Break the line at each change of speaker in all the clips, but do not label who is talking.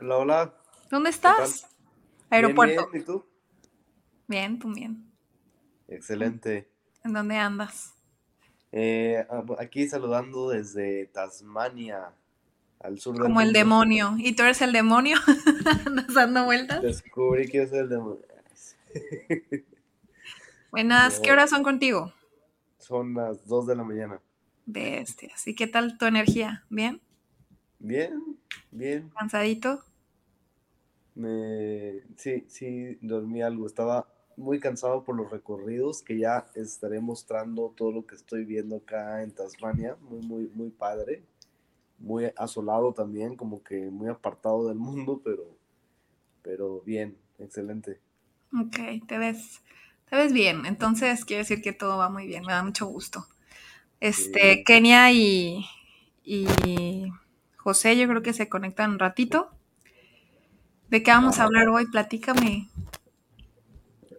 Hola, hola.
¿Dónde estás? Aeropuerto.
bien, ¿Y tú?
Bien, tú bien.
Excelente.
¿En dónde andas?
Eh, ah, aquí saludando desde Tasmania, al sur del
Como el demonio. ¿Y tú eres el demonio? ¿Andas dando vueltas?
Descubrí que yo soy el demonio.
Buenas, ¿qué horas son contigo?
Son las 2 de la mañana.
Bestias. ¿Y qué tal tu energía? ¿Bien?
Bien, bien.
¿Cansadito?
Me... Sí, sí, dormí algo. Estaba muy cansado por los recorridos que ya estaré mostrando todo lo que estoy viendo acá en Tasmania. Muy, muy, muy padre. Muy asolado también, como que muy apartado del mundo, pero, pero bien, excelente.
Ok, te ves, te ves bien. Entonces quiere decir que todo va muy bien. Me da mucho gusto. Este,
Sí.
Kenia y, y José, yo creo que se conectan un ratito. ¿De qué vamos a
Ajá.
hablar hoy? Platícame.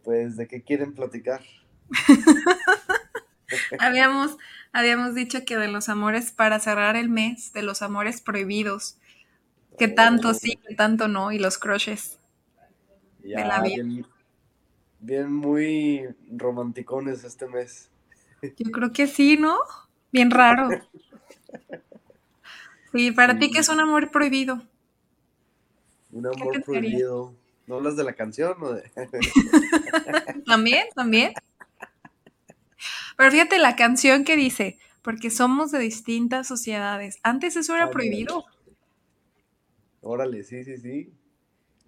Pues, ¿de qué quieren platicar?
Habíamos, habíamos dicho que de los amores, para cerrar el mes, de los amores prohibidos, que tanto
Oh,
sí, que tanto no, y los crushes de la
ya,
vida.
bien, bien muy romanticones este mes.
Yo creo que sí, ¿no? Bien raro. Sí, para ti, ¿qué es un amor prohibido?
un
¿Qué
amor prohibido. ¿No hablas de la canción o de...?
También, también. Pero fíjate la canción que dice, porque somos de distintas sociedades. Antes eso era
Ah,
prohibido.
Órale, sí, sí, sí.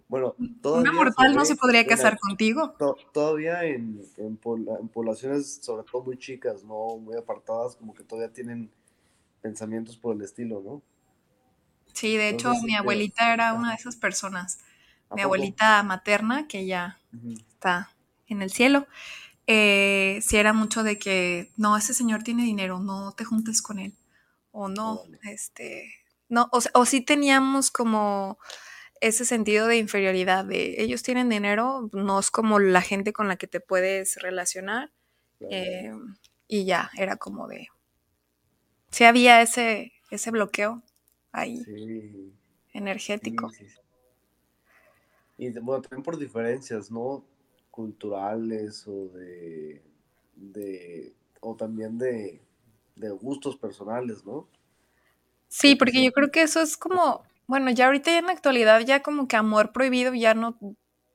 Bueno,
Una
todavía se
mortal no se podría casar contigo.
to- todavía en, en, en poblaciones, sobre todo muy chicas, ¿no? Muy apartadas, como que todavía tienen pensamientos por el estilo, ¿no?
Sí, de hecho,
si
mi abuelita era una de esas personas.
¿A
Mi abuelita materna, que ya está en el cielo, eh, sí era mucho de que, no, ese señor tiene dinero, no te juntes con él. O no, este, no, o, o sí teníamos como ese sentido de inferioridad, de ellos tienen dinero, no es como la gente con la que te puedes relacionar. Eh, y ya, era como de, sí había ese, ese bloqueo ahí,
Sí,
energético.
sí, sí. sí. Y bueno, también por diferencias, ¿no? Culturales o de, de, o también de, de gustos personales, ¿no?
Sí,
Porque
yo creo que eso es como, bueno, ya ahorita ya en la actualidad ya como que amor prohibido ya no,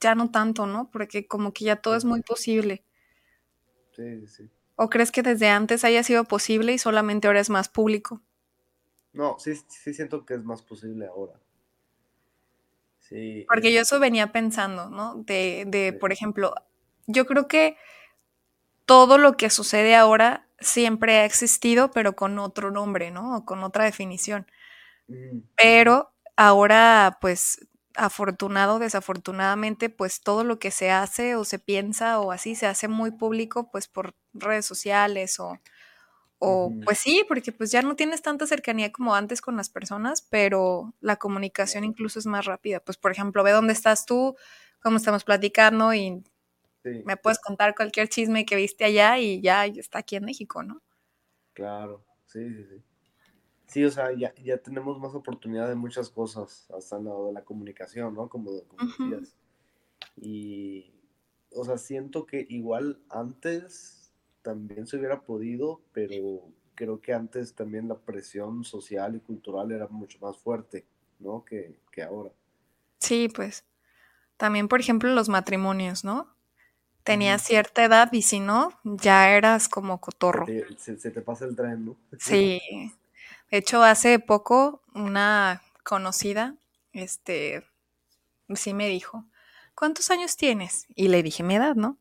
ya no tanto, ¿no? Porque como que ya todo es muy posible.
sí, sí.
¿O crees que desde antes haya sido posible y solamente ahora es más público?
No, sí, sí siento que es más posible ahora. Sí,
Porque yo
este,
eso venía pensando, ¿no? De, de, por ejemplo, yo creo que todo lo que sucede ahora siempre ha existido, pero con otro nombre, ¿no? O con otra definición. Pero ahora, pues, afortunado desafortunadamente, pues todo lo que se hace o se piensa o así se hace muy público, pues por redes sociales o, o pues sí, porque pues ya no tienes tanta cercanía como antes con las personas, pero la comunicación incluso es más rápida. Pues, por ejemplo, ve dónde estás tú, cómo estamos platicando y
sí,
me puedes contar cualquier chisme que viste allá y ya está aquí en México, ¿no?
claro, sí, sí, sí. Sí, o sea, ya, ya tenemos más oportunidad de muchas cosas, hasta lo de la comunicación, ¿no? Como, decías. Y, o sea, siento que igual antes también se hubiera podido, pero creo que antes también la presión social y cultural era mucho más fuerte, ¿no? Que, que ahora.
Sí, pues también, por ejemplo, los matrimonios, ¿no? Tenías cierta edad y si no, ya eras como
Se
cotorro.
te, se, se te pasa el tren, ¿no?
Sí. De hecho, hace poco una conocida, este, sí me dijo, ¿cuántos años tienes? Y le dije mi edad, ¿no?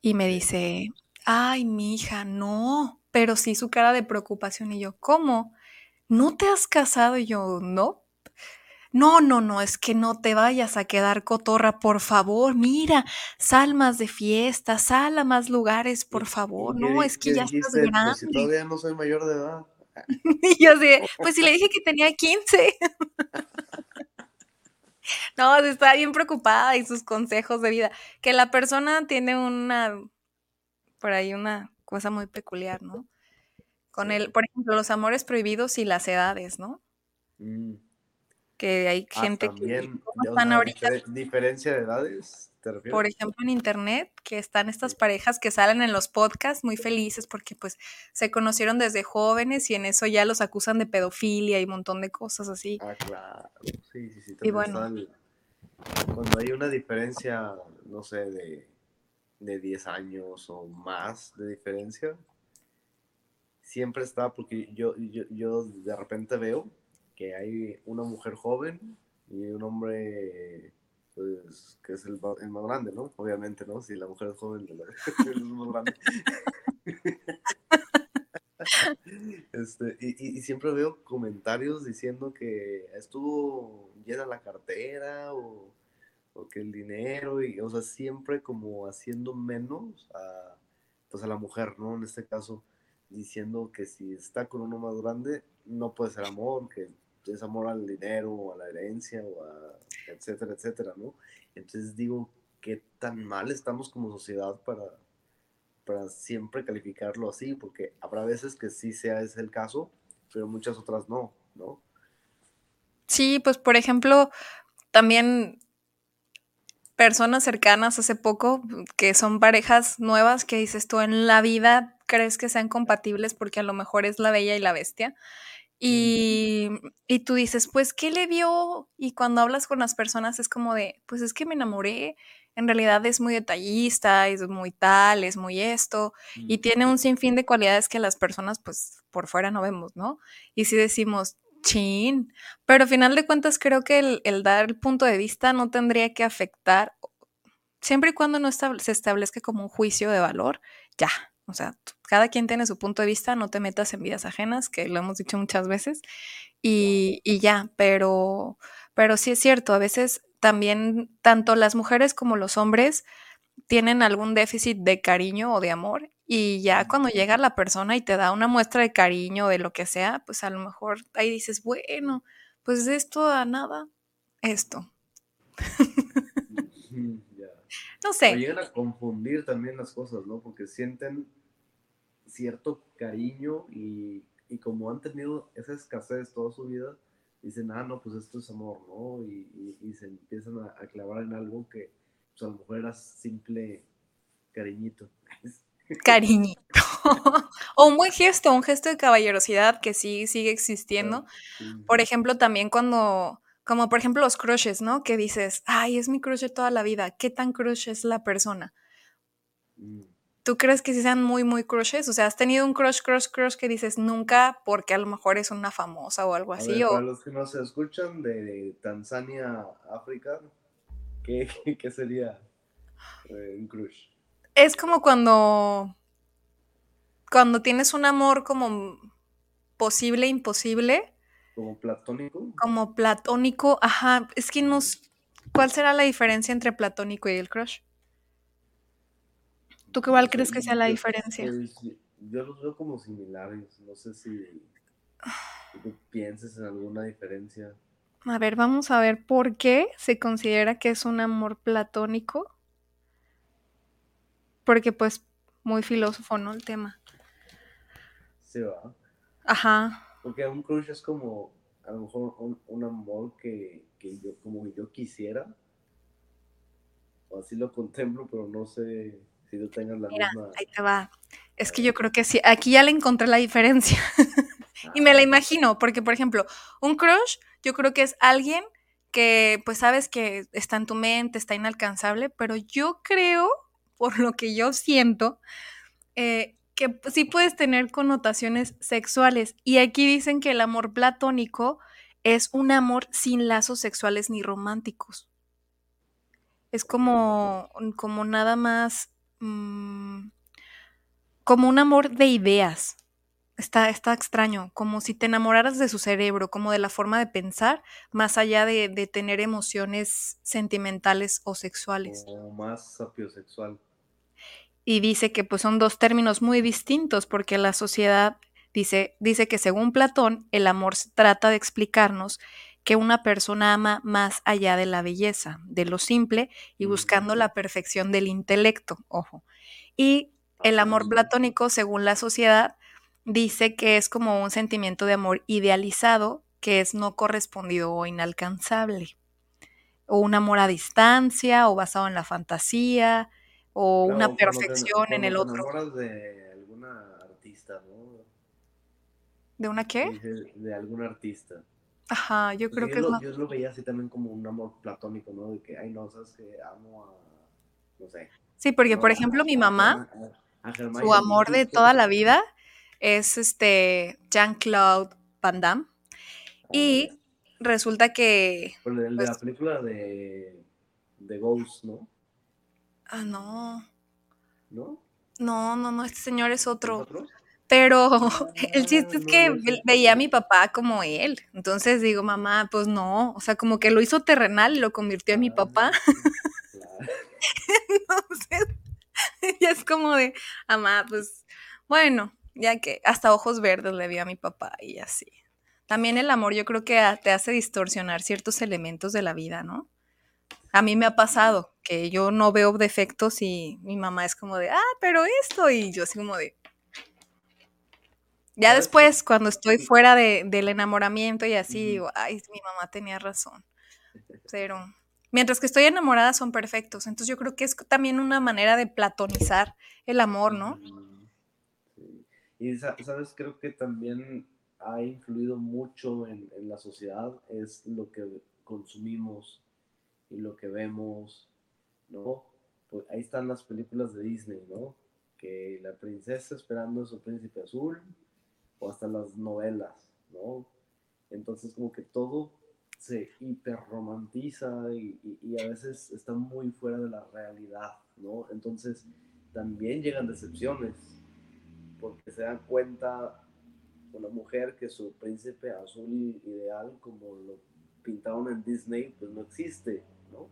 Y me dice, ay, mi hija, no, pero sí su cara de preocupación. Y yo, ¿cómo? ¿No te has casado? Y yo, no. No, no, no, es que no te vayas a quedar cotorra, por favor. Mira, sal más de fiesta, sal a más lugares, por favor. No, es que ya estás grande.
Pues si todavía no soy mayor de edad.
y yo así, pues si le dije que tenía 15. no, está bien preocupada y sus consejos de vida. Que la persona tiene una, por ahí una cosa muy peculiar, ¿no? Con el, por ejemplo, los amores prohibidos y las edades, ¿no? Mm. Que hay ah, gente que
están ahorita. Diferencia de edades.
Por ejemplo, en internet, que están estas parejas que salen en los podcasts muy felices porque pues se conocieron desde jóvenes y en eso ya los acusan de pedofilia y un montón de cosas así.
Ah, claro. Sí, sí, sí. Y bueno. cuando hay una diferencia, no sé, de, de 10 años o más de diferencia, siempre está, porque yo, yo, yo de repente veo que hay una mujer joven y un hombre pues, que es el, más grande, ¿no? Obviamente, ¿no? Si la mujer es joven, es más grande. Este, y, y, siempre veo comentarios diciendo que estuvo llena la cartera o, o, que el dinero, y, o sea, siempre como haciendo menos a, pues a la mujer, ¿no? En este caso, diciendo que si está con uno más grande, no puede ser amor, que es amor al dinero o a la herencia o a etcétera, etcétera, ¿no? Entonces digo, ¿qué tan mal estamos como sociedad para, para siempre calificarlo así? Porque habrá veces que sí sea ese el caso, pero muchas otras no, ¿no?
Sí, pues por ejemplo, también personas cercanas hace poco que son parejas nuevas que dices tú en la vida crees que sean compatibles porque a lo mejor es la bella y la bestia y, y, tú dices, pues, ¿qué le vio? Y cuando hablas con las personas es como de, pues es que me enamoré, en realidad es muy detallista, es muy tal, es muy esto, y tiene un sinfín de cualidades que las personas, pues, por fuera no vemos, ¿no? Y si decimos, chin, pero al final de cuentas creo que el, el dar el punto de vista no tendría que afectar, siempre y cuando no se establezca como un juicio de valor, ya, o sea, cada quien tiene su punto de vista, no te metas en vidas ajenas, que lo hemos dicho muchas veces, y, ya, pero, pero sí es cierto, a veces también tanto las mujeres como los hombres tienen algún déficit de cariño o de amor y ya cuando llega la persona y te da una muestra de cariño de lo que sea, pues a lo mejor ahí dices, bueno, pues esto a nada, esto. no sé.
Llegan a confundir también las cosas, ¿no? Porque sienten cierto cariño y, y, como han tenido esa escasez toda su vida, dicen, ah, no, pues esto es amor, ¿no? Y, y, se empiezan a, clavar en algo que pues, a lo mejor era simple cariñito.
Cariñito. o un buen gesto, un gesto de caballerosidad que sí sigue existiendo. Por ejemplo, también cuando, como por ejemplo los crushes, ¿no? Que dices, ay, es mi crush de toda la vida. ¿Qué tan crush es la persona? Mm. ¿Tú crees que sí sean muy, muy crushes? O sea, ¿has tenido un crush, crush, crush que dices nunca porque a lo mejor es una famosa o algo así?
Para los que no se escuchan de Tanzania, África, ¿qué, qué sería eh, un crush?
Es como cuando, cuando tienes un amor como posible, imposible.
Como platónico.
Como platónico, ajá. Es que nos... ¿Cuál será la diferencia entre platónico y el crush? ¿Tú qué igual crees que sea la diferencia?
yo los veo como similares. No sé si tú pienses en alguna diferencia.
A ver, vamos a ver por qué se considera que es un amor platónico. Porque pues muy filósofo, ¿no? El tema.
Sí, va.
Ajá.
Porque un crush es como a lo mejor un, amor que, yo como yo quisiera. O así lo contemplo, pero no sé si tú tengas la
Mira, Ahí te va. Es que yo creo que sí, aquí ya le encontré la diferencia. y me la ah. imagino, porque por ejemplo, un crush, yo creo que es alguien que pues sabes que está en tu mente, está inalcanzable, pero yo creo, por lo que yo siento, eh, que sí puedes tener connotaciones sexuales. Y aquí dicen que el amor platónico es un amor sin lazos sexuales ni románticos. Es como, como nada más, mm, como un amor de ideas. Está, está extraño, como si te enamoraras de su cerebro, como de la forma de pensar, más allá de, de tener emociones sentimentales o sexuales.
O más sapiosexual.
Y dice que pues son dos términos muy distintos porque la sociedad dice, dice que según Platón, el amor trata de explicarnos que una persona ama más allá de la belleza, de lo simple y buscando la perfección del intelecto, ojo. Y el amor platónico, según la sociedad, dice que es como un sentimiento de amor idealizado que es no correspondido o inalcanzable. O un amor a distancia, o basado en la fantasía, o una
te,
perfección en el otro.
de alguna artista, ¿no?
¿De una qué?
dices, de algún artista.
Ajá, yo
Pues
creo
yo
que es
lo,
más.
yo lo veía así también como un amor platónico, ¿no? De que, ay, no, sabes que amo a, no sé,
Sí, porque por ejemplo
A,
mi mamá,
a, a
su amor de toda la vida es este Jean-Claude Van Damme.
Ah,
Y resulta que,
el de la
pues,
película de, de Ghost, ¿no?
Ah, no,
¿No?
no, no, no, este señor es
¿Es
otro. Pero el
Ah,
chiste es que
no
veía a mi papá como él. Entonces digo, mamá, pues no. O sea, como que lo hizo terrenal y lo convirtió en mi
Ah,
papá.
claro.
Entonces, ya es como de, mamá, pues bueno, ya que hasta ojos verdes le vi a mi papá y así. También el amor yo creo que te hace distorsionar ciertos elementos de la vida, ¿no? A mí me ha pasado que yo no veo defectos y mi mamá es como de, ah, pero esto, y yo así como de... Ya después, cuando estoy fuera de- del enamoramiento y así, digo, ay, mi mamá tenía razón. Pero mientras que estoy enamorada son perfectos. Entonces yo creo que es también una manera de platonizar el amor, ¿no?
Y sa- sabes, creo que también ha influido mucho en, en la sociedad, es lo que consumimos y lo que vemos, ¿no? Pues ahí están las películas de Disney, ¿no? Que la princesa esperando a su príncipe azul, o hasta las novelas, ¿no? Entonces como que todo se hiperromantiza y, y, y a veces está muy fuera de la realidad, ¿no? Entonces también llegan decepciones, porque se dan cuenta una mujer que su príncipe azul ideal, como lo pintaron en Disney, pues no existe, ¿no?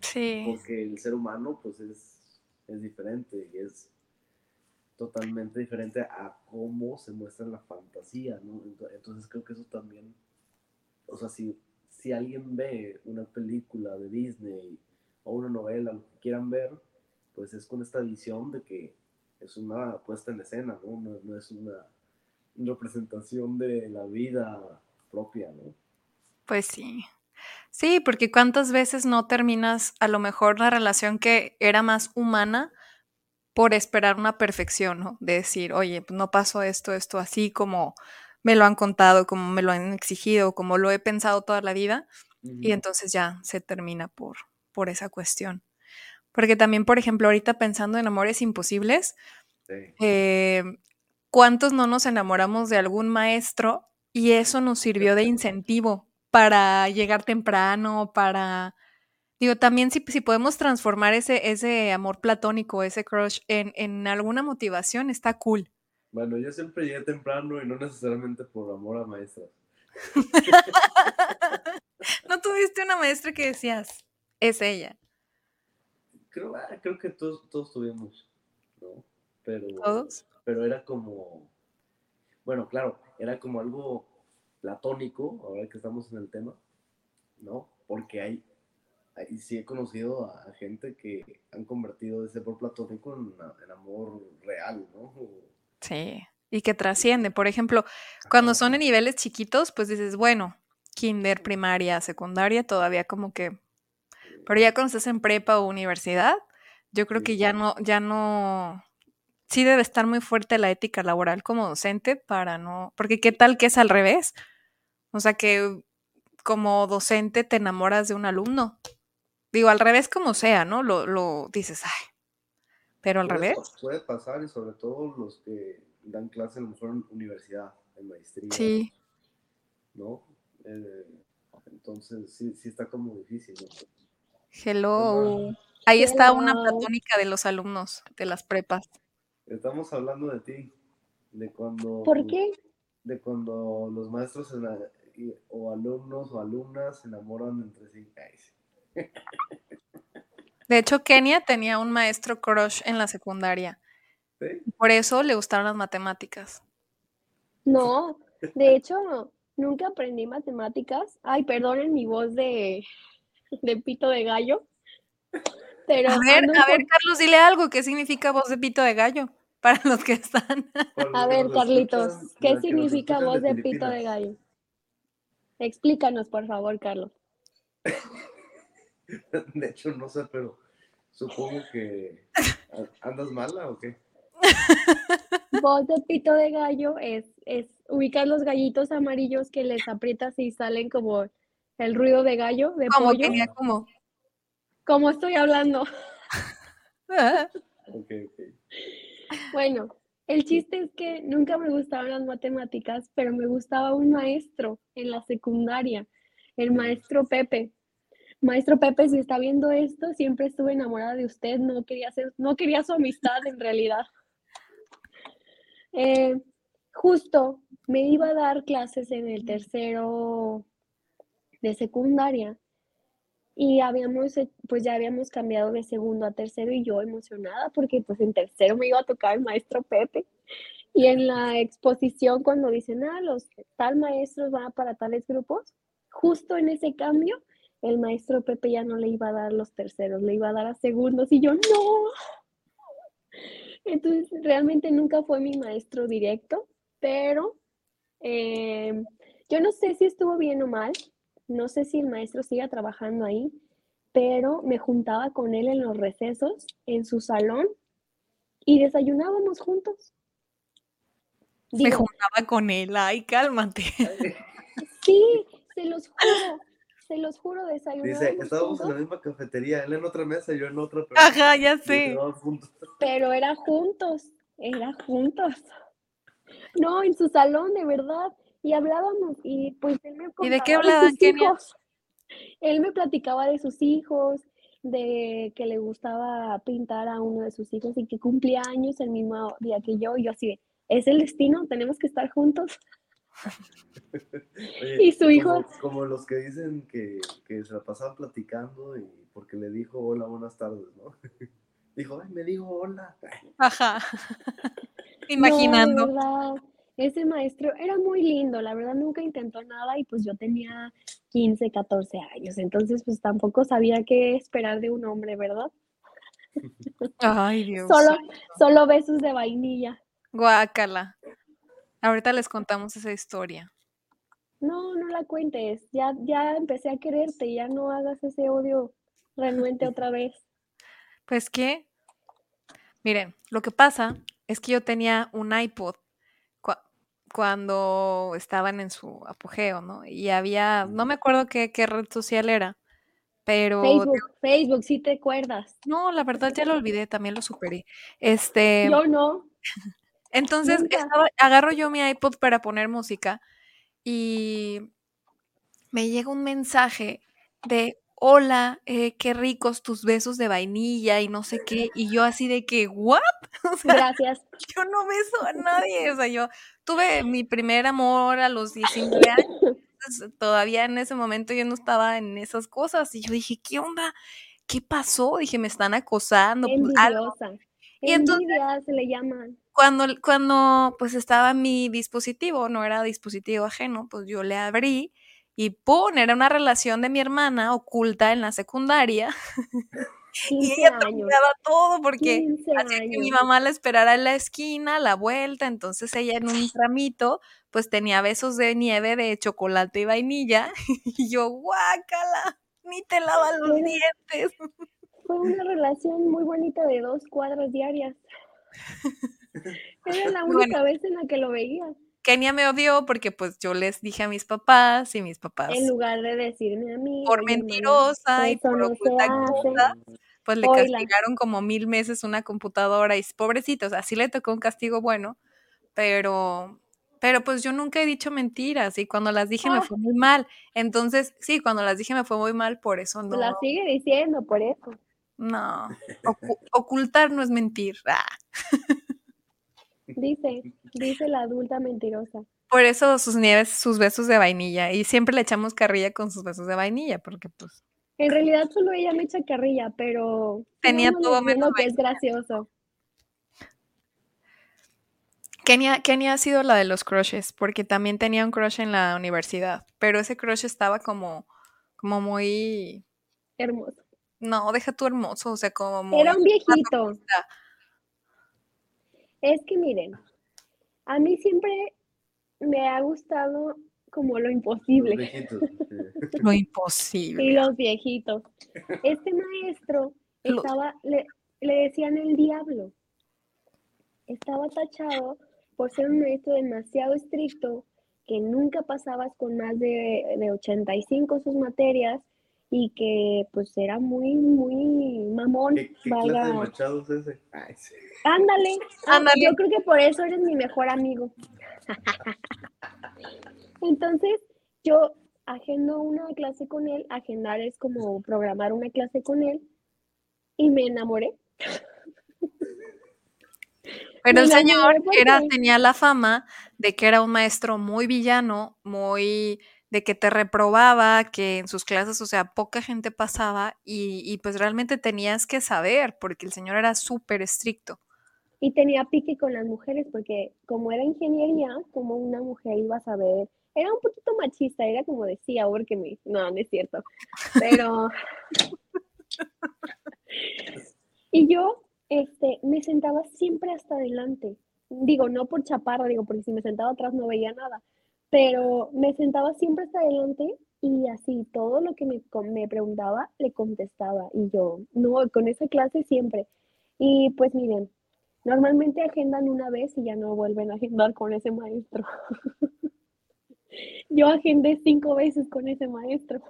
Sí.
Porque el ser humano, pues es, es diferente y es totalmente diferente a cómo se muestra en la fantasía, ¿no? Ento- Entonces creo que eso también, o sea, si, si alguien ve una película de Disney o una novela, lo que quieran ver, pues es con esta visión de que es una puesta en escena, ¿no? No, no es una representación de la vida propia, ¿no?
Pues sí. Sí, porque cuántas veces no terminas a lo mejor la relación que era más humana por esperar una perfección, ¿no? De decir, oye, pues no pasó esto, esto así como me lo han contado, como me lo han exigido, como lo he pensado toda la vida, y entonces ya se termina por, por esa cuestión. Porque también, por ejemplo, ahorita pensando en amores imposibles,
Sí.
eh, ¿cuántos no nos enamoramos de algún maestro y eso nos sirvió de incentivo para llegar temprano, para... Digo, también si, si podemos transformar ese, ese amor platónico, ese crush en, en alguna motivación, está cool.
Bueno, yo siempre llegué temprano y no necesariamente por amor a maestras.
¿No tuviste una maestra que decías, es ella?
Creo, ah, creo que todos, todos tuvimos, ¿no? Pero,
¿Todos?
pero era como, bueno, claro, era como algo platónico, ahora que estamos en el tema, ¿no? Porque hay, hay sí he conocido a, gente que han convertido ese amor platónico en, en amor real, ¿no?
Sí, y que trasciende. Por ejemplo, cuando son en niveles chiquitos, pues dices, bueno, kinder, primaria, secundaria, todavía como que... Pero ya cuando estás en prepa o universidad, yo creo que ya no, ya no... Sí debe estar muy fuerte la ética laboral como docente para no... Porque qué tal que es al revés. O sea, que como docente te enamoras de un alumno. Digo, al revés como sea, ¿no? Lo, lo dices, ay, pero al revés.
puede pasar y sobre todo los que dan clase a lo mejor en universidad, en maestría,
Sí,
¿no? Eh, entonces sí, sí está como difícil, ¿no?
Hello. Ahí está una platónica de los alumnos de las prepas.
Estamos hablando de ti, de cuando...
¿Por qué?
De cuando los maestros en la- y- o alumnos o alumnas se enamoran entre sí. Ay, sí.
De hecho, Kenia tenía un maestro crush en la secundaria.
¿Sí?
Por eso le gustaron las matemáticas.
No, de hecho, nunca aprendí matemáticas. Ay, perdonen mi voz de, de pito de gallo. Pero
A ver, a ver, Carlos, dile algo. ¿Qué significa voz de pito de gallo? Para los que están.
A ver, Carlitos, ¿qué significa voz de pito de gallo? Explícanos, por favor, Carlos.
De hecho, no sé, pero supongo que andas mala o qué.
Voz de pito de gallo es, es ubicar los gallitos amarillos que les aprietas y salen como el ruido de gallo, de
Como
pollo.
Como.
Como estoy hablando.
Ok, ok.
Bueno, el chiste es que nunca me gustaban las matemáticas, pero me gustaba un maestro en la secundaria, el maestro Pepe. Maestro Pepe, si está viendo esto, siempre estuve enamorada de usted, no quería ser, no quería su amistad en realidad. Eh, justo me iba a dar clases en el tercero de secundaria y habíamos, pues ya habíamos cambiado de segundo a tercero y yo emocionada porque pues en tercero me iba a tocar el maestro Pepe. Y en la exposición cuando dicen, ah, los tal maestros van para tales grupos, justo en ese cambio, el maestro Pepe ya no le iba a dar los terceros, le iba a dar a segundos y yo no. Entonces realmente nunca fue mi maestro directo, pero eh, yo no sé si estuvo bien o mal, no sé si el maestro siga trabajando ahí, pero me juntaba con él en los recesos, en su salón, y desayunábamos juntos.
Me
Digo,
juntaba con él. Ay, cálmate.
sí, se los juro, se los juro,
Dice,
desayunábamos
estábamos en la misma cafetería, él en otra mesa, yo en otra, pero
Ajá, ya sé.
pero era juntos, era juntos. No, en su salón, de verdad. Y hablábamos, y pues él me
¿Y de qué
contaba
hablaban,
hijos. Él me platicaba de sus hijos, de que le gustaba pintar a uno de sus hijos y que cumplía años el mismo día que yo. Y yo así de, ¿es el destino? ¿Tenemos que estar juntos?
Oye,
Y su hijo-
Como, como los que dicen que, que se la pasaban platicando y porque le dijo hola, buenas tardes, ¿no? Dijo, ay, me dijo hola.
Ajá.
No,
Imaginando.
verdad, ese maestro era muy lindo, la verdad nunca intentó nada y pues yo tenía 15, 14 años, entonces pues tampoco sabía qué esperar de un hombre, ¿verdad?
Ay, Dios.
Solo, solo besos de vainilla.
Guácala. Ahorita les contamos esa historia.
No, no la cuentes, ya, ya empecé a quererte, ya no hagas ese odio renuente otra vez.
Pues que, miren, lo que pasa es que yo tenía un iPod cuando estaban en su apogeo, ¿no? Y había, no me acuerdo qué, qué red social era, pero
Facebook, Facebook, si te acuerdas.
no, la verdad ya lo olvidé, también lo superé. Este,
Yo no,
entonces estaba- agarro yo mi iPod para poner música y me llega un mensaje de hola, eh, qué ricos tus besos de vainilla y no sé qué, y yo así de que, ¿what? O sea,
gracias.
yo no beso a nadie, o sea, yo tuve mi primer amor a los 19 años, todavía en ese momento yo no estaba en esas cosas, y yo dije, ¿qué onda? ¿Qué pasó? Dije, me están acosando, pues, algo.
Envidiosa.
Y entonces-
Envidia se le llaman.
Cuando, cuando pues estaba mi dispositivo, no era dispositivo ajeno, pues yo le abrí y ¡pum! Era una relación de mi hermana oculta en la secundaria y
15
ella terminaba todo porque
15
hacía que mi mamá la esperara en la esquina, la vuelta, entonces ella en un tramito pues tenía besos de nieve de chocolate y vainilla y yo guácala, ni te lavan los dientes.
Fue una relación muy bonita de dos cuadras diarias. Era la
Bueno.
única vez en la que lo veía.
Kenia me odió porque pues yo les dije a mis papás y mis papás
En lugar de decirme a mí,
por
"Oye, hermana,
mentirosa y por
no se
oculta
hace".
cosa, pues le castigaron como mil meses una computadora y pobrecito, o sea, sí le tocó un castigo bueno, pero Pero pues yo nunca he dicho mentiras y cuando las dije me
Ah.
fue muy mal. Entonces, sí, cuando las dije me fue muy mal, por eso no.
La sigue diciendo, por eso.
No. Ocu- ocultar no es mentir. Ah.
Dice, dice la adulta mentirosa.
Por eso sus nieves, sus besos de vainilla. Y siempre le echamos carrilla con sus besos de vainilla, porque pues
En realidad solo ella me echa carrilla, pero
Tenía
sigámonos
todo menos
que es gracioso.
Kenia, Kenia ha sido la de los crushes, porque también tenía un crush en la universidad, pero ese crush estaba como, como muy,
Hermoso.
no, deja tú hermoso, o sea, como muy,
Era un viejito. Es que miren, a mí siempre me ha gustado como lo
Los
imposible
viejitos, sí.
lo
y
imposible.
los viejitos. Este maestro
Los-
estaba, le, le decían el diablo. Estaba tachado por ser un maestro demasiado estricto, que nunca pasabas con más de, de 85 sus materias y que pues era muy, muy mamón.
¿Qué, qué clase de
valga-
machado es ese? Ay, sí.
Ándale, ah,
Ándale.
yo creo que por eso eres mi mejor amigo. Entonces, yo agendo una clase con él, agendar es como programar una clase con él, y me enamoré.
Pero el señor era, tenía la fama de que era un maestro muy villano, muy de que te reprobaba, que en sus clases, o sea, poca gente pasaba y, y pues realmente tenías que saber, porque el señor era súper estricto.
Y tenía pique con las mujeres, porque como era ingeniería, como una mujer iba a saber, era un poquito machista, era como decía, porque me, no, no es cierto, pero... y yo, este, me sentaba siempre hasta adelante, digo, no por chaparra, digo, porque si me sentaba atrás no veía nada, pero me sentaba siempre hasta adelante y así todo lo que me, con- me preguntaba le contestaba y yo, no, con esa clase siempre. Y pues miren, Normalmente agendan una vez y ya no vuelven a agendar con ese maestro. Yo agendé cinco veces con ese maestro.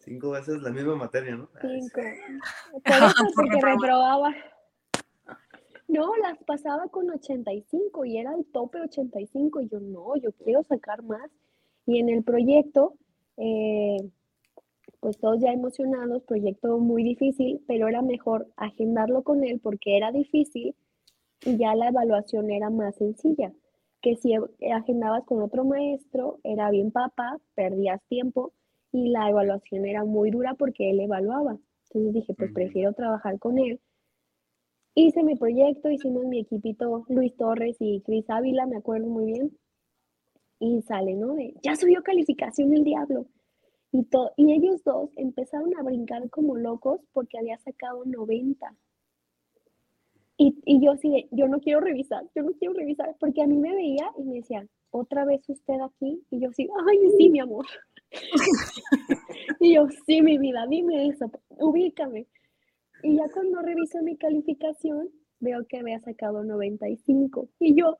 Cinco veces la misma materia, ¿no?
Cinco. Por eso,
Por
porque reprobaba. No, las pasaba con 85 y era el tope 85 y yo no, yo quiero sacar más. Y en el proyecto, eh, pues todos ya emocionados, proyecto muy difícil, pero era mejor agendarlo con él porque era difícil y ya la evaluación era más sencilla. Que si agendabas con otro maestro, era bien papa, perdías tiempo y la evaluación era muy dura porque él evaluaba. Entonces dije, pues prefiero trabajar con él. Hice mi proyecto, hicimos mi equipito Luis Torres y Cris Ávila, me acuerdo muy bien. Y sale, ¿no? De, ya subió calificación el diablo. Y, to- y ellos dos empezaron a brincar como locos porque había sacado 90. Y, y yo así de, yo no quiero revisar, yo no quiero revisar, porque a mí me veía y me decía, otra vez usted aquí. Y yo así, ay, sí, mi amor. y yo, sí, mi vida, dime eso, ubícame. Y ya cuando reviso mi calificación, veo que había sacado 95. Y yo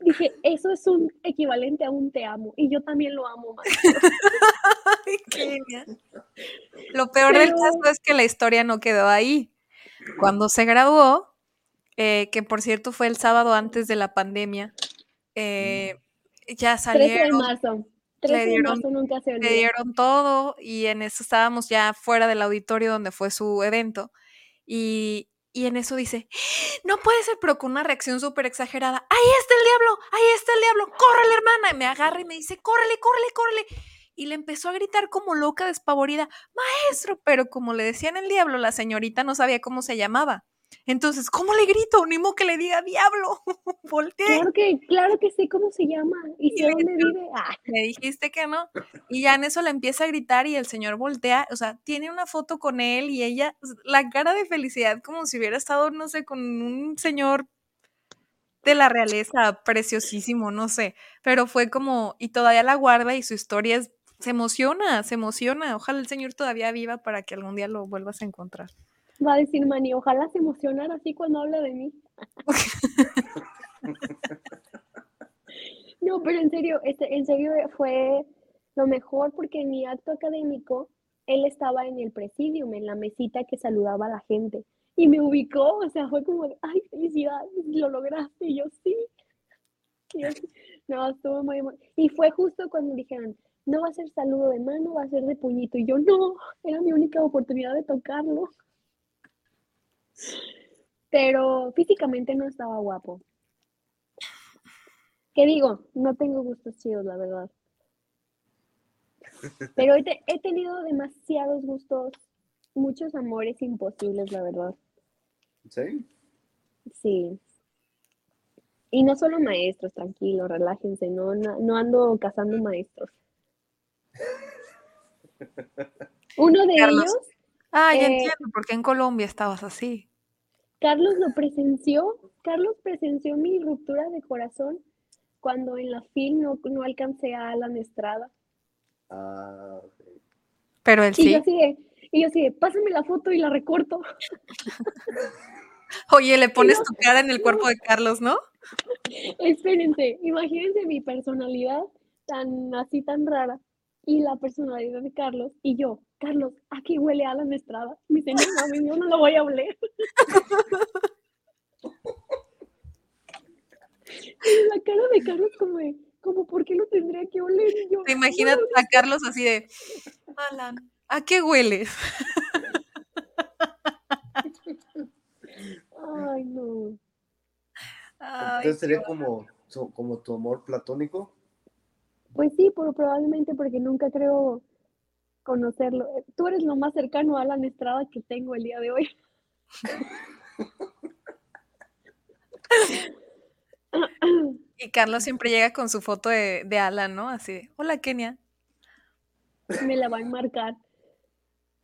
dije, eso es un equivalente a un te amo. Y yo también lo amo más.
Lo peor del caso es que la historia no quedó ahí. Cuando se graduó, eh, que por cierto fue el sábado antes de la pandemia, eh, ya
13 de
salieron,
marzo. 13 de
dieron-
marzo nunca se
le dieron todo y en eso estábamos ya fuera del auditorio donde fue su evento y, y en eso dice, no puede ser, pero con una reacción súper exagerada, ahí está el diablo, ahí está el diablo, córrele hermana, y me agarra y me dice, córrele, córrele, córrele. Y le empezó a gritar como loca, despavorida, maestro, pero como le decían el diablo, la señorita no sabía cómo se llamaba. Entonces, ¿cómo le grito? Ni modo que le diga diablo. Volteé.
Claro que, claro que sé cómo se llama y
Y
sé dónde vive. Ah,
me dijiste que no. Y ya en eso le empieza a gritar y el señor voltea, o sea, tiene una foto con él y ella, la cara de felicidad como si hubiera estado, no sé, con un señor de la realeza, preciosísimo, no sé, pero fue como, y todavía la guarda y su historia es, se emociona, se emociona, ojalá el señor todavía viva para que algún día lo vuelvas a encontrar.
Va a decir Mani, ojalá se emocionara así cuando habla de mí. No, pero en serio, este, en serio fue lo mejor porque en mi acto académico él estaba en el presidium, en la mesita que saludaba a la gente y me ubicó, o sea, fue como, de, ay, felicidades, lo lograste, y yo sí. no, estuvo muy, muy... Y fue justo cuando dijeron, no va a ser saludo de mano, va a ser de puñito. Y yo, no, era mi única oportunidad de tocarlo. Pero físicamente no estaba guapo. ¿Qué digo? No tengo gustos chidos, la verdad. Pero he, he tenido demasiados gustos, muchos amores imposibles, la verdad.
¿Sí?
Sí. Y no solo maestros, tranquilo, relájense, no, no, ando cazando maestros. Uno de ellos.
Ah, ya eh, entiendo, porque en Colombia estabas así.
Carlos lo presenció, Carlos presenció mi ruptura de corazón cuando en la film no, no alcancé a Alan Estrada.
Ah,
Pero él sí.
Y yo así y yo así pásame la foto y la recorto.
Oye, le pones tu cara en el cuerpo de Carlos, ¿no?
Espérense, imagínense mi personalidad tan así tan rara y la personalidad de Carlos y yo, Carlos, ¿a qué huele Alan Estrada? Me dice, no yo no lo voy a oler. la cara de Carlos como de, como, ¿por qué lo tendría que oler? yo,
¿Te imaginas a Carlos así de, Alan, ¿a qué hueles?
Ay, no.
Entonces sería como, como tu amor platónico.
Pues sí, pero probablemente porque nunca creo conocerlo. Tú eres lo más cercano a Alan Estrada que tengo el día de hoy.
Y Carlos siempre llega con su foto de, de Alan, ¿no? Así, hola Kenia.
Me la van a marcar.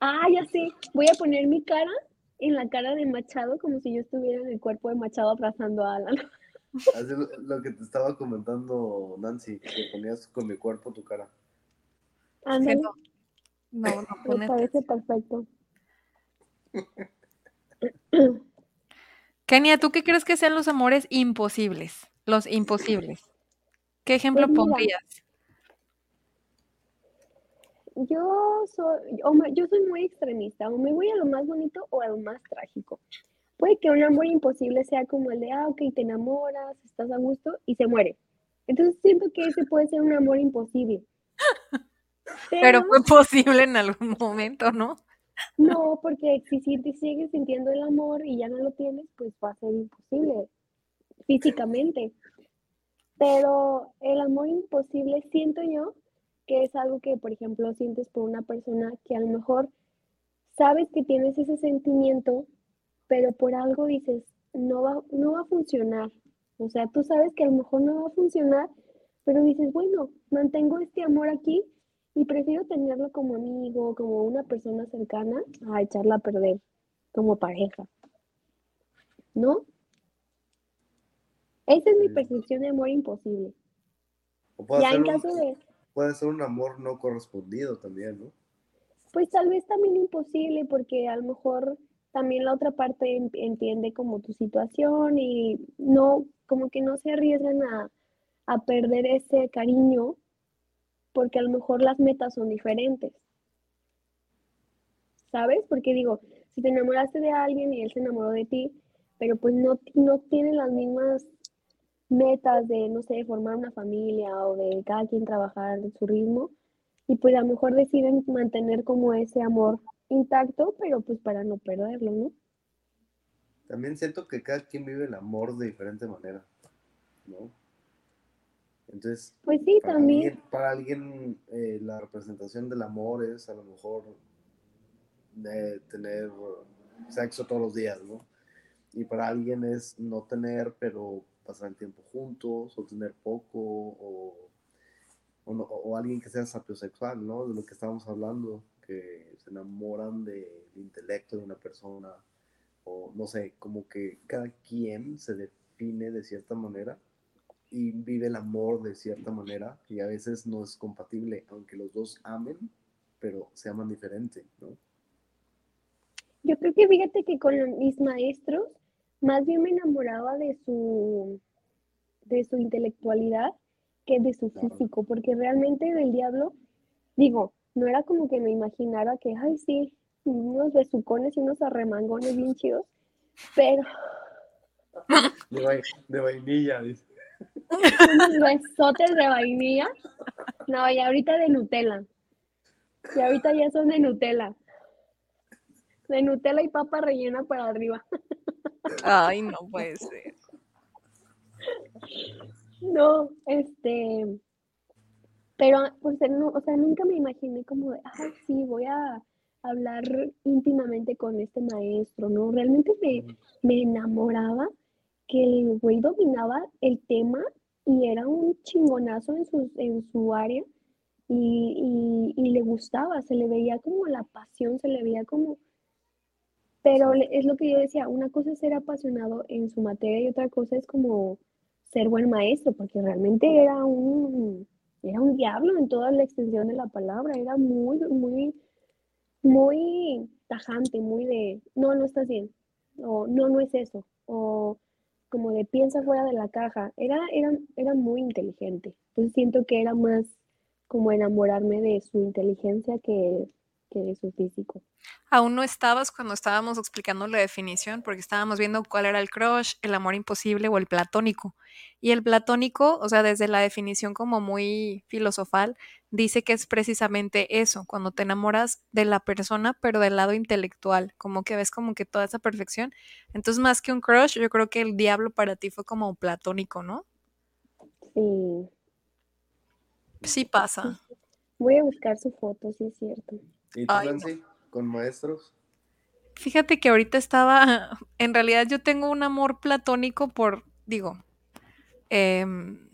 Ah, ya sé. Voy a poner mi cara en la cara de Machado como si yo estuviera en el cuerpo de Machado abrazando a Alan.
Así lo, que te estaba comentando, Nancy, que ponías con mi cuerpo tu cara.
Ándale. No, no, no Me parece perfecto.
Kenia, ¿tú qué crees que sean los amores imposibles? Los imposibles. ¿Qué ejemplo pues pondrías?
Yo soy, yo soy muy extremista, o me voy a lo más bonito o a lo más trágico. Puede que un amor imposible sea como el de, ah, ok, te enamoras, estás a gusto y se muere. Entonces siento que ese puede ser un amor imposible.
Pero, fue posible en algún momento, ¿no?
No, porque si, si te sigues sintiendo el amor y ya no lo tienes, pues va a ser imposible físicamente. Pero el amor imposible siento yo que es algo que, por ejemplo, sientes por una persona que a lo mejor sabes que tienes ese sentimiento, pero por algo dices, no va, no va a funcionar. O sea, tú sabes que a lo mejor no va a funcionar, pero dices, bueno, mantengo este amor aquí y prefiero tenerlo como amigo, como una persona cercana, a echarla a perder como pareja. ¿No? Esa es mi percepción de amor imposible.
ya en caso de puede ser un amor no correspondido también, ¿no?
Pues tal vez también imposible, porque a lo mejor también la otra parte entiende como tu situación y no, como que no se arriesgan a, a perder ese cariño, porque a lo mejor las metas son diferentes. ¿Sabes? Porque digo, si te enamoraste de alguien y él se enamoró de ti, pero pues no, no tienen las mismas metas de, no sé, formar una familia o de cada quien trabajar en su ritmo. Y pues a lo mejor deciden mantener como ese amor intacto, pero pues para no perderlo, ¿no?
También siento que cada quien vive el amor de diferente manera, ¿no? Entonces,
pues sí,
para
también.
Alguien, para alguien eh, la representación del amor es a lo mejor de tener sexo todos los días, ¿no? Y para alguien es no tener, pero pasar el tiempo juntos o tener poco o, o, alguien que sea sapiosexual, ¿no? De lo que estábamos hablando, que se enamoran del intelecto de una persona o no sé, como que cada quien se define de cierta manera y vive el amor de cierta manera y a veces no es compatible, aunque los dos amen, pero se aman diferente, ¿no?
Yo creo que fíjate que con mis maestros más bien me enamoraba de su, de su intelectualidad que de su físico, porque realmente del diablo, digo, no era como que me imaginara que, ay, sí, unos besucones y unos arremangones bien chidos, pero...
De, vainilla, dice.
Unos besotes de vainilla. No, y ahorita de Nutella. Y ahorita ya son de Nutella. De Nutella y papa rellena para arriba.
Ay, no puede ser.
No, este, pero pues no, o sea, nunca me imaginé como de, ay, sí, voy a hablar íntimamente con este maestro, ¿no? Realmente me, me enamoraba que el güey dominaba el tema y era un chingonazo en su, en su área y, y, y le gustaba, se le veía como la pasión, se le veía como... Pero es lo que yo decía, una cosa es ser apasionado en su materia y otra cosa es como ser buen maestro, porque realmente era un, era un diablo en toda la extensión de la palabra, era muy, muy, muy tajante, muy de, no, no estás bien, o no, no es eso, o como de piensa fuera de la caja, era, era, era muy inteligente, entonces siento que era más como enamorarme de su inteligencia que, que de su físico.
Aún no estabas cuando estábamos explicando la definición, porque estábamos viendo cuál era el crush, el amor imposible o el platónico. Y el platónico, o sea, desde la definición como muy filosofal, dice que es precisamente eso, cuando te enamoras de la persona, pero del lado intelectual, como que ves como que toda esa perfección. Entonces, más que un crush, yo creo que el diablo para ti fue como platónico, ¿no?
Sí,
Sí pasa.
voy a buscar su foto, sí es cierto.
¿Y tú,
Ay, no.
¿Con maestros?
Fíjate que ahorita estaba, en realidad yo tengo un amor platónico por, digo, em,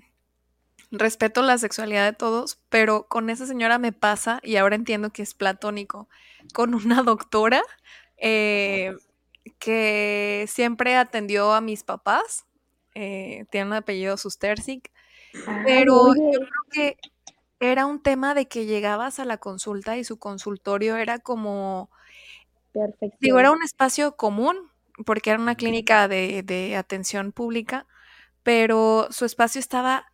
respeto la sexualidad de todos, pero con esa señora me pasa, y ahora entiendo que es platónico, con una doctora eh, que siempre atendió a mis papás, eh, tiene un apellido Sustersic,
Ay,
pero yo creo que era un tema de que llegabas a la consulta y su consultorio era como Digo,
perfección.
era un espacio común, porque era una clínica de, de atención pública, pero su espacio estaba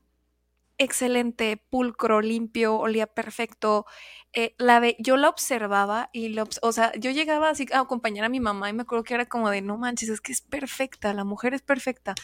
excelente, pulcro, limpio, olía perfecto. Eh, la ve- yo la observaba y, la o sea, yo llegaba así a acompañar a mi mamá y me acuerdo que era como de, no manches, es que es perfecta, la mujer es perfecta.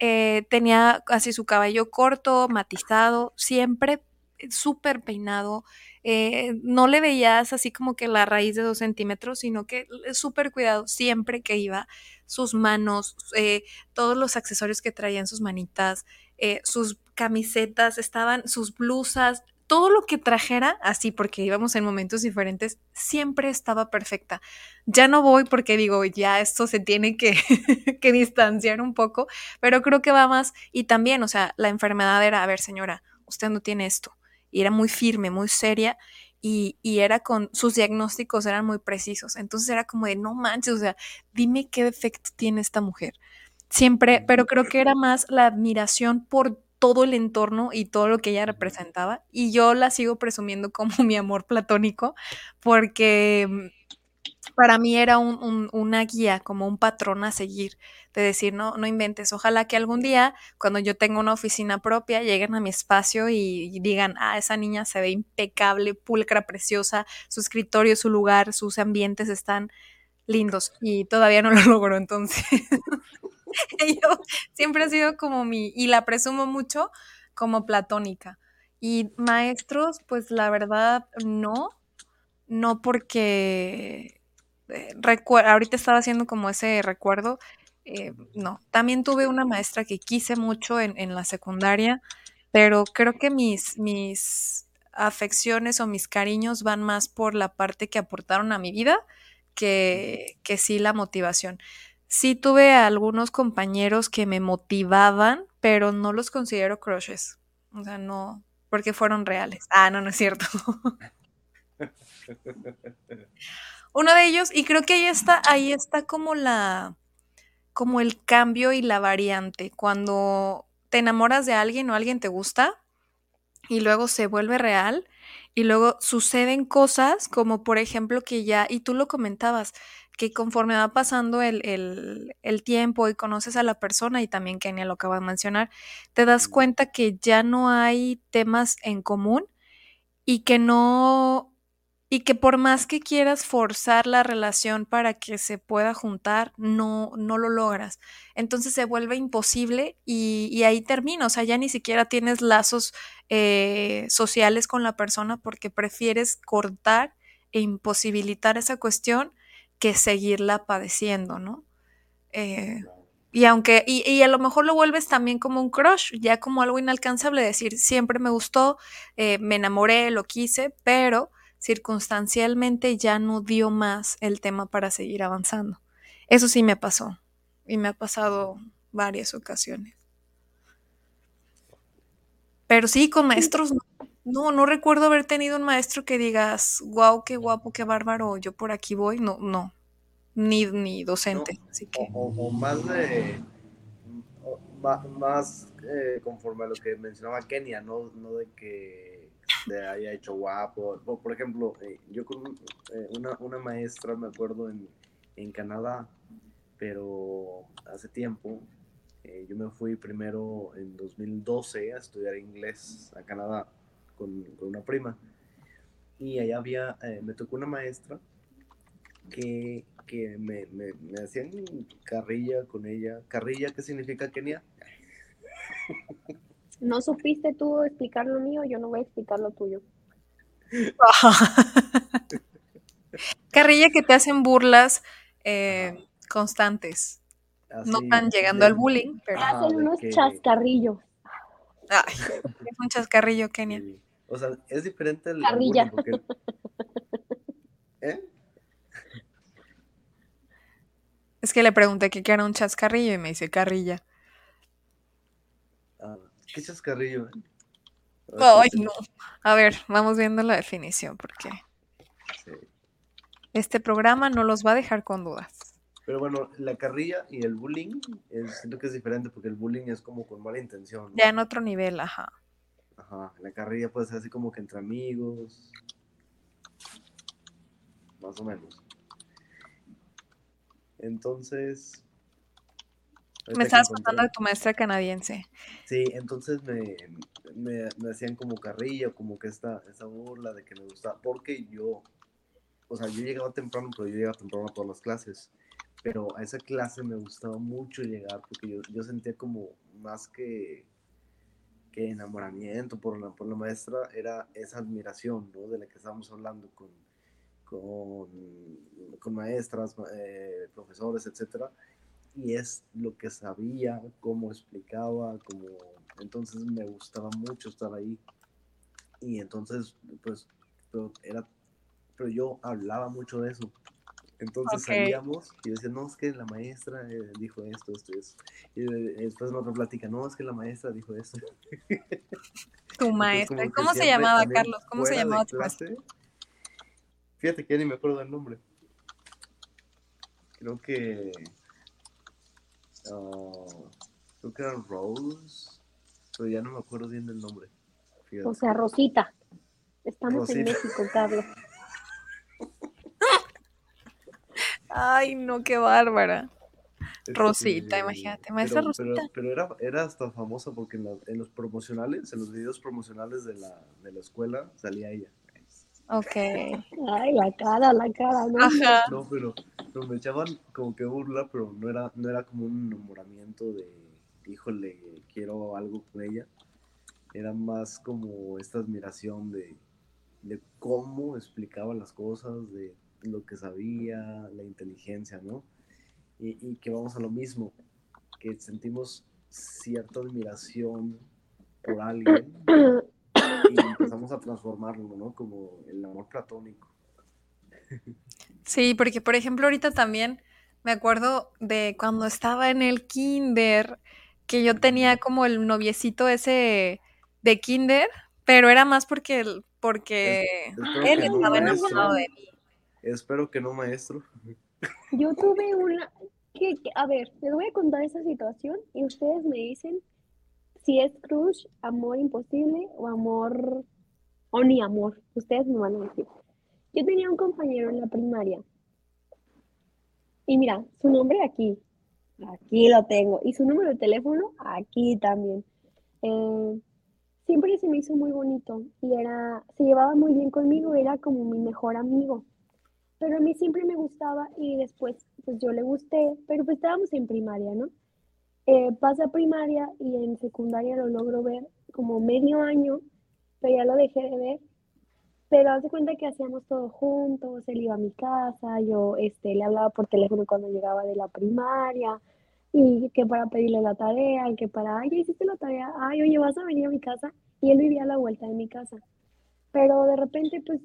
Eh, tenía así su cabello corto, matizado, siempre súper peinado. eh, no le veías así como que la raíz de dos centímetros, sino que súper cuidado siempre que iba, sus manos, eh, todos los accesorios que traía en sus manitas, eh, sus camisetas, estaban sus blusas, todo lo que trajera, así porque íbamos en momentos diferentes, siempre estaba perfecta. Ya no voy porque digo, ya esto se tiene que, que distanciar un poco, pero creo que va más. Y también, o sea, la enfermedad era, a ver, señora, usted no tiene esto. Y era muy firme, muy seria. Y, y era con, sus diagnósticos eran muy precisos. Entonces era como de, no manches, o sea, dime qué defecto tiene esta mujer. Siempre, pero creo que era más la admiración por todo el entorno y todo lo que ella representaba. Y yo la sigo presumiendo como mi amor platónico, porque mm, para mí era un, un- una guía, como un patrón a seguir, de decir, no, no inventes, ojalá que algún día, cuando yo tenga una oficina propia, lleguen a mi espacio y, digan, ah, esa niña se ve impecable, pulcra, preciosa, su escritorio, su lugar, sus ambientes están lindos y todavía no lo logro, entonces yo siempre ha sido como mi, y la presumo mucho como platónica. Y maestros, pues la verdad no, no porque eh, ahorita estaba haciendo como ese recuerdo, eh, no, también tuve una maestra que quise mucho en, en la secundaria, pero creo que mis, mis afecciones o mis cariños van más por la parte que aportaron a mi vida que, que sí la motivación. Sí tuve algunos compañeros que me motivaban, pero no los considero crushes. O sea, no, porque fueron reales. Ah, no, no es cierto. Uno de ellos, y creo que ahí está, ahí está como la, como el cambio y la variante. Cuando te enamoras de alguien o alguien te gusta y luego se vuelve real y luego suceden cosas como por ejemplo que ya, y tú lo comentabas, que conforme va pasando el, el- tiempo y conoces a la persona y también Kenia lo acaba de mencionar, te das cuenta que ya no hay temas en común y que no y que por más que quieras forzar la relación para que se pueda juntar, no, no lo logras. Entonces se vuelve imposible y, ahí termina. O sea, ya ni siquiera tienes lazos eh, sociales con la persona porque prefieres cortar e imposibilitar esa cuestión que seguirla padeciendo, ¿no? Eh, y aunque, y, y, a lo mejor lo vuelves también como un crush, ya como algo inalcanzable, decir, siempre me gustó, eh, me enamoré, lo quise, pero circunstancialmente ya no dio más el tema para seguir avanzando. Eso sí me pasó y me ha pasado varias ocasiones. Pero sí, con maestros no, no, recuerdo haber tenido un maestro que digas, wow, qué guapo, qué bárbaro, yo por aquí voy. No, no, ni, ni docente. así que.
O, más de, más eh, conforme a lo que mencionaba Kenia, no, no de que le haya hecho guapo. por ejemplo, eh, yo con eh, una, una, maestra, me acuerdo, en, en, Canadá, pero hace tiempo, eh, yo me fui primero en 2012 a estudiar inglés a Canadá con, con una prima. Y allá había, me tocó una maestra que, que me, me, me hacían carrilla con ella. ¿Carrilla qué significa, Kenia?
no supiste tú explicar lo mío, yo no voy a explicar lo tuyo.
Carrilla que te hacen burlas eh, constantes. no están llegando al bullying, pero.
Hacen unos chascarrillos.
Ay, es un chascarrillo, Kenia.
O sea, es diferente el.
Carrilla.
¿Eh?
Es que le pregunté qué era un chascarrillo y me dice carrilla.
Qué chascarrillo.
Ay, no. A ver, vamos viendo la definición porque este programa no los va a dejar con dudas.
Pero bueno, la carrilla y el bullying siento que es diferente porque el bullying es como con mala intención.
Ya en otro nivel, ajá.
Ajá, la carrilla puede ser así como que entre amigos. Más o menos. Entonces,
me estabas contando de tu maestra canadiense.
Sí, entonces me, me, hacían como carrilla, como que esta, esta burla de que me gustaba, porque yo, o sea, yo llegaba temprano, pero yo llegaba temprano a todas las clases, pero a esa clase me gustaba mucho llegar, porque yo, yo sentía como más que, que enamoramiento por la, por la maestra, era esa admiración, ¿no? De la que estábamos hablando con, con, con maestras, eh, profesores, etcétera y es lo que sabía, cómo explicaba, como entonces me gustaba mucho estar ahí. Y entonces pues pero era pero yo hablaba mucho de eso. Entonces salíamos y decía no es que la maestra eh, dijo esto esto esto y después en otra plática no es que la maestra dijo esto
tu maestra cómo se llamaba Carlos cómo se llamaba tu maestra
fíjate que ya ni me acuerdo del nombre. Creo que Uh, creo que era Rose, pero ya no me acuerdo bien del nombre.
O sea, Rosita. Estamos en México, Carlos.
Ay, no, qué bárbara. Rosita, imagínate, maestra
pero,
Rosita.
Pero, era, era, hasta famosa porque en, en, los promocionales, en los videos promocionales de la, de la escuela, salía ella.
Ok.
Ay, la cara, la cara, ¿no?
No, pero, me echaban como que burla, pero no era, no era como un enamoramiento de, híjole, quiero algo con ella. Era más como esta admiración de, de cómo explicaba las cosas, de lo que sabía, la inteligencia, ¿no? Y, y que vamos a lo mismo, que sentimos cierta admiración por alguien empezamos a transformarlo, ¿no? Como el amor platónico.
Sí, porque por ejemplo ahorita también me acuerdo de cuando estaba en el kinder, que yo tenía como el noviecito ese de kinder, pero era más porque, porque él estaba enamorado de mí.
Espero que no, maestro.
Yo tuve una... Que, a ver, les voy a contar esa situación y ustedes me dicen si es crush, amor imposible o amor o ni amor. Ustedes me van a decir. Yo tenía un compañero en la primaria. Y mira, su nombre aquí. Aquí lo tengo. Y su número de teléfono aquí también. Eh, siempre se me hizo muy bonito y era, se llevaba muy bien conmigo, era como mi mejor amigo. Pero a mí siempre me gustaba y después pues yo le gusté, pero pues estábamos en primaria, ¿no? Eh, pasa primaria y en secundaria lo logro ver como medio año, pero ya lo dejé de ver. Pero hace cuenta que hacíamos todo juntos, él iba a mi casa, yo este, le hablaba por teléfono cuando llegaba de la primaria, y que para pedirle la tarea, que para, ay, ya hiciste la tarea, ay, oye, vas a venir a mi casa, y él vivía a la vuelta de mi casa. Pero de repente, pues,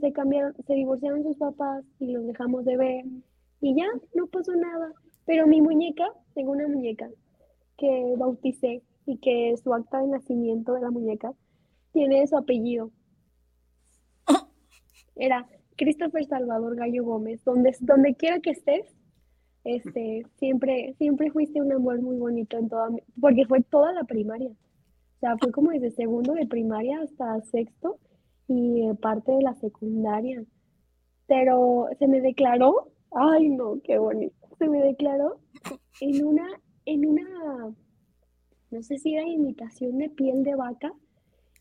se cambiaron, se divorciaron sus papás y los dejamos de ver, y ya, no pasó nada. Pero mi muñeca, tengo una muñeca que bauticé y que su acta de nacimiento de la muñeca tiene su apellido. Era Christopher Salvador Gallo Gómez. Donde, donde quiera que estés, este, siempre, siempre fuiste un amor muy bonito en toda porque fue toda la primaria. O sea, fue como desde segundo de primaria hasta sexto y parte de la secundaria. Pero se me declaró, ay no, qué bonito, se me declaró en una, en una, no sé si era imitación de piel de vaca,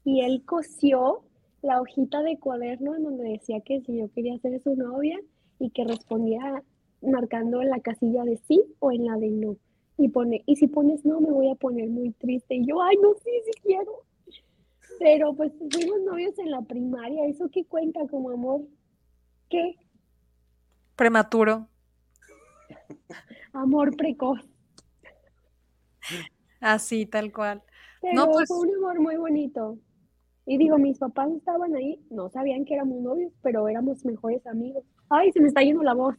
y él cosió la hojita de cuaderno en donde decía que si yo quería ser su novia y que respondía marcando en la casilla de sí o en la de no. Y pone, y si pones no, me voy a poner muy triste. Y yo, ay, no, sí, sí quiero. Pero pues fuimos novios en la primaria. ¿Eso qué cuenta como amor? ¿Qué?
Prematuro.
Amor precoz.
Así, tal cual.
Pero
no, pues...
fue un amor muy bonito. Y digo, mis papás estaban ahí, no sabían que éramos novios, pero éramos mejores amigos. Ay, se me está yendo la voz.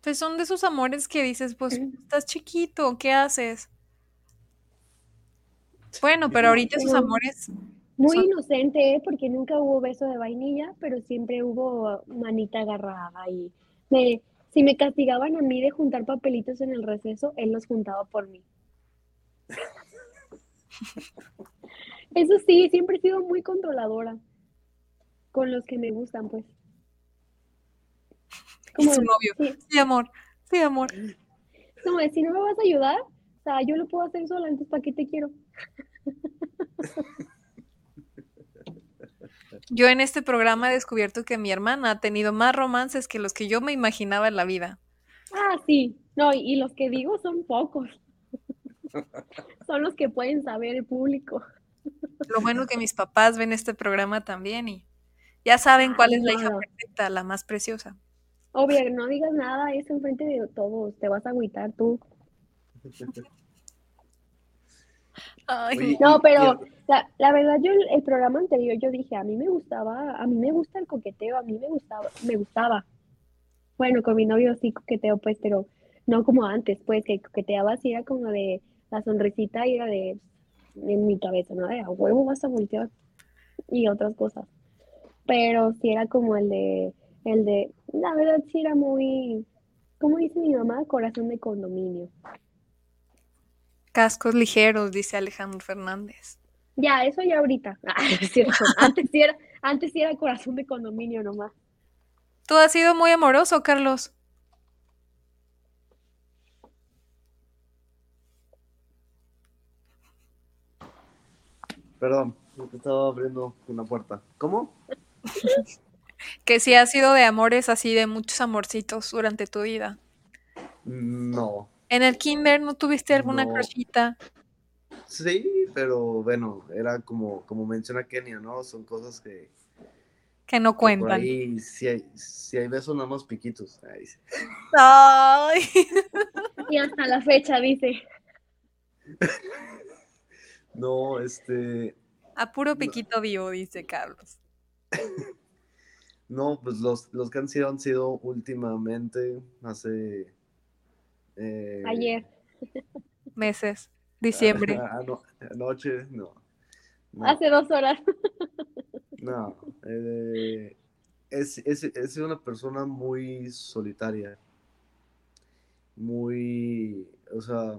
Pues son de esos amores que dices, pues estás chiquito, ¿qué haces? Bueno, pero ahorita esos amores.
Muy inocente, ¿eh? porque nunca hubo beso de vainilla, pero siempre hubo manita agarrada y me, si me castigaban a mí de juntar papelitos en el receso, él los juntaba por mí. Eso sí, siempre he sido muy controladora con los que me gustan, pues.
Como su novio. Sí. amor. Sí, amor.
Como de, si no me vas a ayudar, o sea, yo lo puedo hacer sola, entonces ¿para qué te quiero?
Yo en este programa he descubierto que mi hermana ha tenido más romances que los que yo me imaginaba en la vida.
Ah, sí. No, y los que digo son pocos. son los que pueden saber el público.
Lo bueno que mis papás ven este programa también y ya saben cuál es la hija perfecta, la más preciosa.
Obvio, no digas nada, es enfrente de todos, te vas a agüitar tú. no, pero la, verdad yo el programa anterior yo dije, a mí me gustaba, a mí me gusta el coqueteo, a mí me gustaba, me gustaba. Bueno, con mi novio sí coqueteo pues, pero no como antes, pues que coqueteaba así era como de la sonrisita y era de en mi cabeza, ¿no? De a huevo vas a voltear y otras cosas. Pero sí era como el de, el de, la verdad sí era muy, como dice mi mamá, corazón de condominio.
Cascos ligeros, dice Alejandro Fernández.
Ya, eso ya ahorita. Ah. Antes sí era, antes sí era corazón de condominio nomás.
Tú has sido muy amoroso, Carlos.
Perdón, estaba abriendo una puerta. ¿Cómo?
que sí has sido de amores así, de muchos amorcitos durante tu vida.
No.
¿En el kinder no tuviste alguna no.
Sí, pero bueno, era como, como menciona Kenia, ¿no? Son cosas que...
Que no cuentan.
por ahí, si hay, si hay besos, nada más piquitos. Ay.
Ay.
Y hasta la fecha, dice.
No, este.
A puro piquito vivo, dice Carlos.
No, pues los, los que han sido han sido últimamente, hace. Eh,
Ayer.
Meses. Diciembre.
anoche, no, no.
Hace dos horas.
No. Eh, es, es, es una persona muy solitaria. Muy. O sea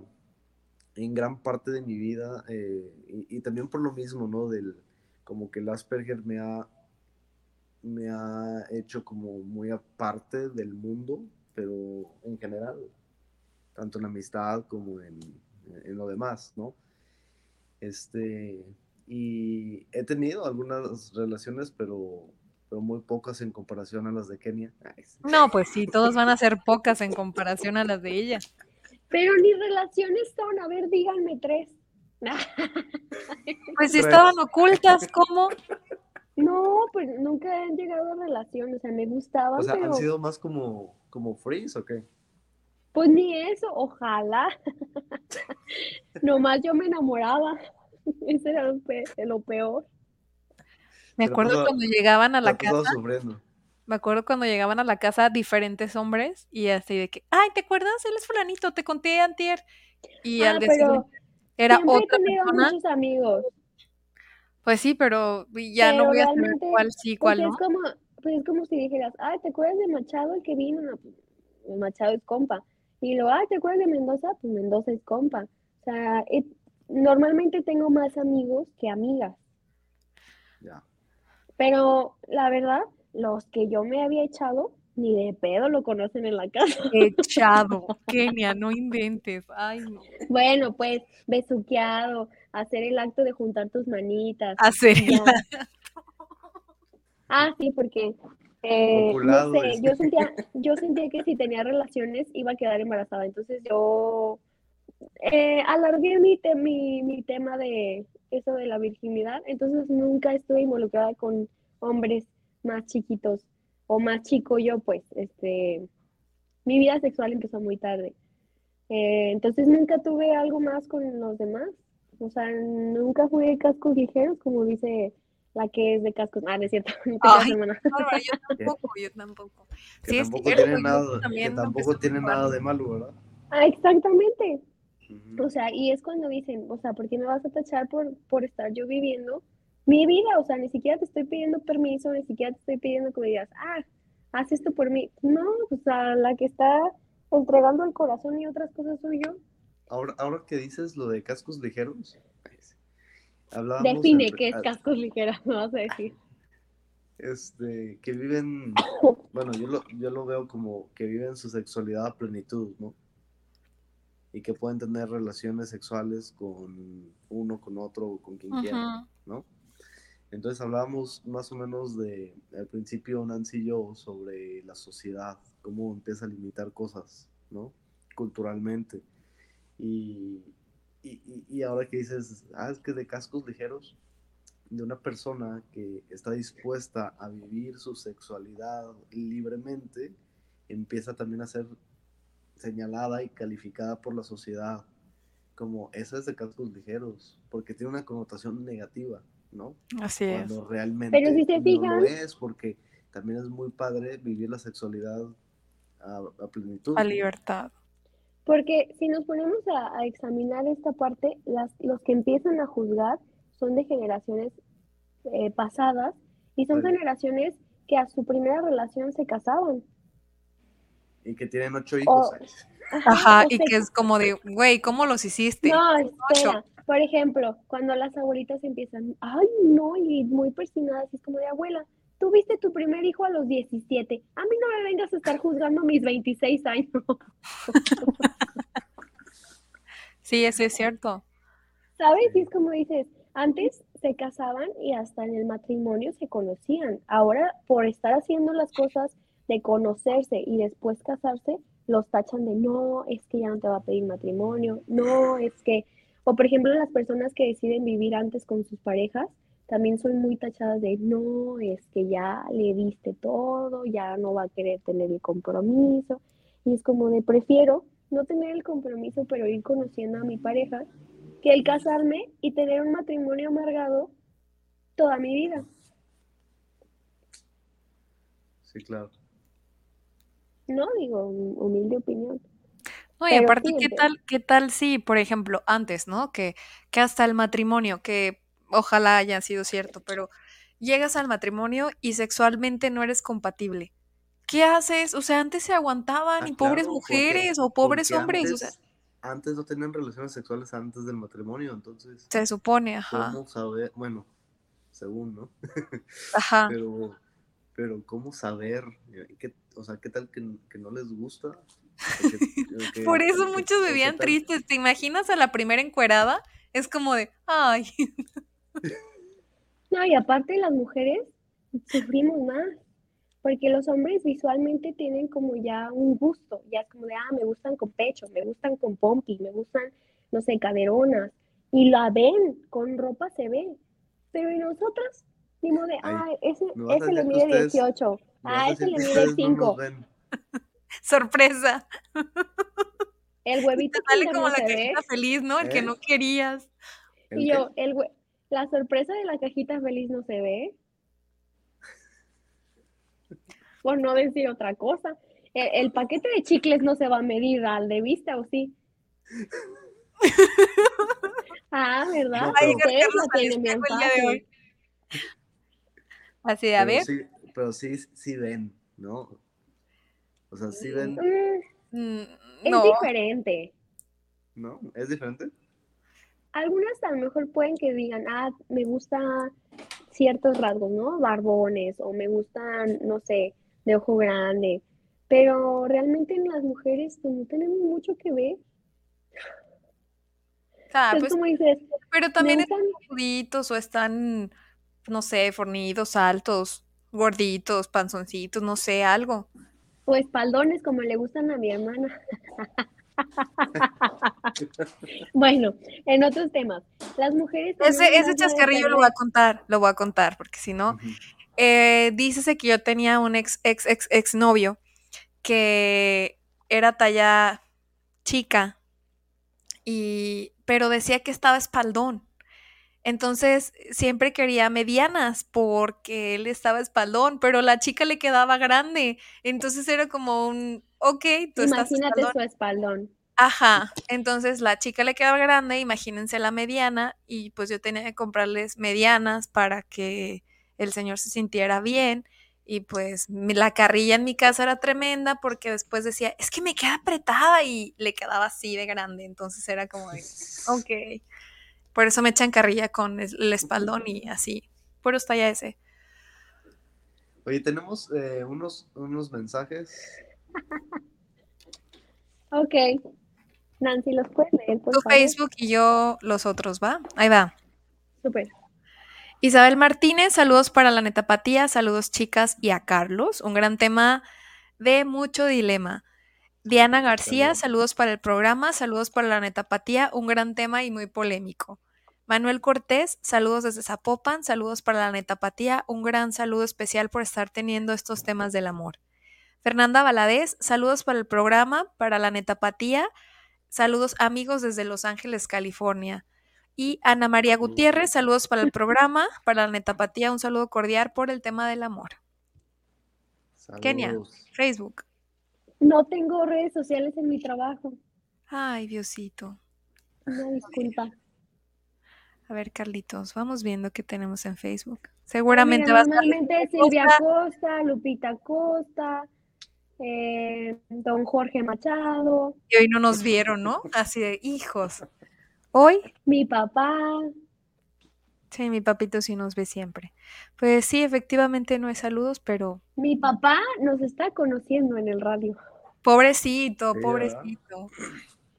en gran parte de mi vida eh, y, también por lo mismo, ¿no? Del, como que el Asperger me ha, me ha hecho como muy aparte del mundo, pero en general, tanto en amistad como en, en lo demás, ¿no? Este, y he tenido algunas relaciones, pero, pero muy pocas en comparación a las de Kenia.
No, pues sí, todos van a ser pocas en comparación a las de ella.
Pero ni relaciones son, a ver, díganme tres.
Pues si estaban ocultas, ¿cómo?
No, pues nunca han llegado a relaciones, o sea, me gustaban,
O sea,
pero
¿han sido más como, como freeze o qué?
pues ni eso, ojalá. Nomás yo me enamoraba. Ese era lo pe- lo peor.
Me acuerdo
tú-
cuando llegaban a la casa,
sufriendo.
Me acuerdo cuando llegaban a la casa diferentes hombres y así de que, ay, ¿te acuerdas? Él es fulanito, te conté antier. Y
Ah,
al siguiente era otra
tenido
persona.
muchos amigos.
Pues sí, pero ya no voy a saber cuál sí,
Pues
cuál
es
no.
como, pues es como si dijeras, ay, ¿te acuerdas de Machado el que vino? No, pues, el Machado es compa. Y luego, ay, ¿te acuerdas de Mendoza? Pues Mendoza es compa. O sea, it- normalmente tengo más amigos que amigas.
Ya.
Pero la verdad, los que yo me había echado, ni de pedo lo conocen en la casa.
Echado. Kenia, no inventes. Ay, no.
Bueno, pues, besuqueado, hacer el acto de juntar tus manitas.
Hacer el
ya. Ah, sí, porque eh, no sé, yo sentía, yo sentía que si tenía relaciones iba a quedar embarazada. Entonces yo eh, alargué mi, te- mi, mi tema de eso de la virginidad. Entonces nunca estuve involucrada con hombres más chiquitos o más chico yo, pues, este, mi vida sexual empezó muy tarde. Eh, entonces nunca tuve algo más con los demás. O sea, nunca fui de cascos ligeros, como dice la que es de cascos. Ah, no es cierto. No
Ay,
hermana.
Bárbara, yo tampoco, yo tampoco.
Que
Sí, es
tampoco
cierto,
tiene nada, que tampoco tiene nada de malo, ¿verdad?
Ah, exactamente.
Ujú.
O sea, y es cuando dicen, o sea, ¿por qué me vas a tachar por, por estar yo viviendo mi vida? O sea, ni siquiera te estoy pidiendo permiso, ni siquiera te estoy pidiendo que me digas, ah, haz esto por mí. No, o sea, la que está entregando el corazón y otras cosas soy yo.
Ahora, ahora que dices lo de cascos ligeros, hablábamos
Define qué es cascos ligeros, me vas a decir.
este, que viven, bueno, yo lo, yo lo veo como que viven su sexualidad a plenitud, ¿no? Y que pueden tener relaciones sexuales con uno, con otro, o con quien quieran,
Ujú.
¿no? Entonces hablábamos más o menos de, al principio, Nancy y yo, sobre la sociedad, cómo empieza a limitar cosas, ¿no? Culturalmente. Y, y, y- ahora que dices, ah, es que de cascos ligeros, de una persona que está dispuesta a vivir su sexualidad libremente, empieza también a ser señalada y calificada por la sociedad como esa es de cascos ligeros, porque tiene una connotación negativa, ¿no?
Así es.
Cuando realmente
Pero si se
no
fijan-
lo es, porque también es muy padre vivir la sexualidad a, a plenitud.
A
¿no?
libertad.
Porque si nos ponemos a, a examinar esta parte, las, los que empiezan a juzgar son de generaciones eh, pasadas y son
Sí.
generaciones que a su primera relación se casaban.
Y que tienen ocho hijos.
O-
Ajá, y que es como de, güey, ¿cómo los hiciste?
No, espera. Por ejemplo, cuando las abuelitas empiezan, ay, no, y muy persinadas, es como de abuela, tuviste tu primer hijo a los 17. A mí no me vengas a estar juzgando mis 26 años.
Sí, eso es cierto.
¿Sabes? Y es como dices, antes se casaban y hasta en el matrimonio se conocían. Ahora, por estar haciendo las cosas de conocerse y después casarse, los tachan de no, es que ya no te va a pedir matrimonio, no, es que, o por ejemplo, las personas que deciden vivir antes con sus parejas, también son muy tachadas de no, es que ya le diste todo, ya no va a querer tener el compromiso. Y es como de prefiero no tener el compromiso, pero ir conociendo a mi pareja que el casarme y tener un matrimonio amargado toda mi vida.
Sí, claro.
No digo, hum- humilde opinión.
No, y
Pero
aparte, ¿qué tal, qué tal si, por ejemplo, antes, ¿no? Que, que hasta el matrimonio, que ojalá haya sido cierto, pero llegas al matrimonio y sexualmente no eres compatible. ¿Qué haces? O sea, antes se aguantaban
Ah,
y pobres
claro, porque-
mujeres o pobres hombres, o sea,
Antes, antes no tenían relaciones sexuales antes del matrimonio, entonces,
se supone, ajá,
¿cómo saber? Bueno, según, ¿no?
ajá.
Pero, pero ¿cómo saber? ¿Qué, o sea, ¿qué tal que, que no les gusta? Que- o que-
Por eso muchos vivían tristes. ¿Te imaginas a la primera encuerada Es como de, ay.
No, y aparte las mujeres sufrimos más, porque los hombres visualmente tienen como ya un gusto, ya es como de, ah, me gustan con pecho, me gustan con pompi, me gustan, no sé, caderonas, y la ven, con ropa se ve, pero en nosotras, ni modo de, ah, ese, ese le mide 18, ah, ese le mide 5.
Sorpresa.
El huevito
sale como la cajita feliz, ¿no? El que ¿Eh? no querías.
Y yo, el la sorpresa de la cajita feliz no se ve. Por no decir otra cosa. El, paquete de chicles no se va a medir al de vista, ¿o sí? ah, ¿verdad?
Ay, Así de, a ver.
pero sí, sí ven, ¿no? O sea, sí ven.
Mm, es diferente.
¿No? ¿Es diferente?
Algunas a lo mejor pueden que digan, ah, me gusta ciertos rasgos, ¿no? Barbones, o me gustan, no sé, de ojo grande. Pero realmente en las mujeres pues, no tenemos mucho que ver.
Ah, pues, como dices, pero también están gorditos o están, no sé, fornidos, altos, gorditos, panzoncitos, no sé, algo.
O espaldones como le gustan a mi hermana. bueno, en otros temas, las mujeres...
Ese, ese chascarrillo lo voy a contar, lo voy a contar, porque si no, eh, dícese que yo tenía un ex, ex, ex, ex novio que era talla chica, y, pero decía que estaba espaldón. Entonces siempre quería medianas porque él estaba espaldón, pero la chica le quedaba grande. Entonces era como un, ok, tú
Imagínate su espaldón.
Ajá, entonces la chica le quedaba grande, imagínense la mediana, y pues yo tenía que comprarles medianas para que el señor se sintiera bien. Y pues la carrilla en mi casa era tremenda porque después decía, es que me queda apretada y le quedaba así de grande. Entonces era como, de, ok. Por eso me echan carrilla con el espaldón y así. Por está ya ese.
Oye, tenemos eh, unos, unos mensajes.
ok. Nancy, ¿los puedes leer?
tu Facebook y yo los otros, ¿va? Ahí va.
Súper.
Isabel Martínez, saludos para la netapatía, saludos chicas y a Carlos. Un gran tema de mucho dilema. Diana García, saludos para el programa, saludos para la netapatía, un gran tema y muy polémico. Manuel Cortés, saludos desde Zapopan, saludos para la netapatía, un gran saludo especial por estar teniendo estos temas del amor. Fernanda Valadez, saludos para el programa, para la netapatía, saludos amigos desde Los Ángeles, California. Y Ana María Gutiérrez, saludos para el programa, para la netapatía, un saludo cordial por el tema del amor. Kenia, Facebook.
No tengo redes sociales en mi trabajo.
Ay, Diosito.
Una disculpa.
A ver, Carlitos, vamos viendo qué tenemos en Facebook. Seguramente va a
Normalmente Silvia Costa, Lupita Costa, eh, don Jorge Machado.
Y hoy no nos vieron, ¿no? Así de hijos. Hoy.
Mi papá.
Sí, mi papito sí nos ve siempre. Pues sí, efectivamente no hay saludos, pero.
Mi papá nos está conociendo en el radio.
Pobrecito, pobrecito.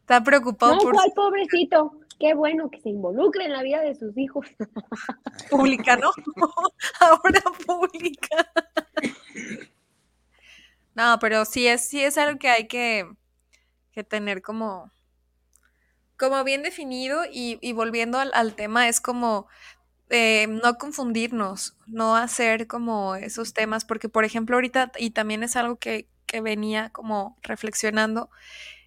Está preocupado
no, por. ¿cuál pobrecito? Qué bueno que se involucre en la vida de sus hijos.
Pública, ¿no? Ahora pública. No, pero sí es, sí es algo que hay que, tener como, como bien definido y, volviendo al, tema, es como eh, no confundirnos, no hacer como esos temas, porque por ejemplo ahorita, y también es algo que, que venía como reflexionando,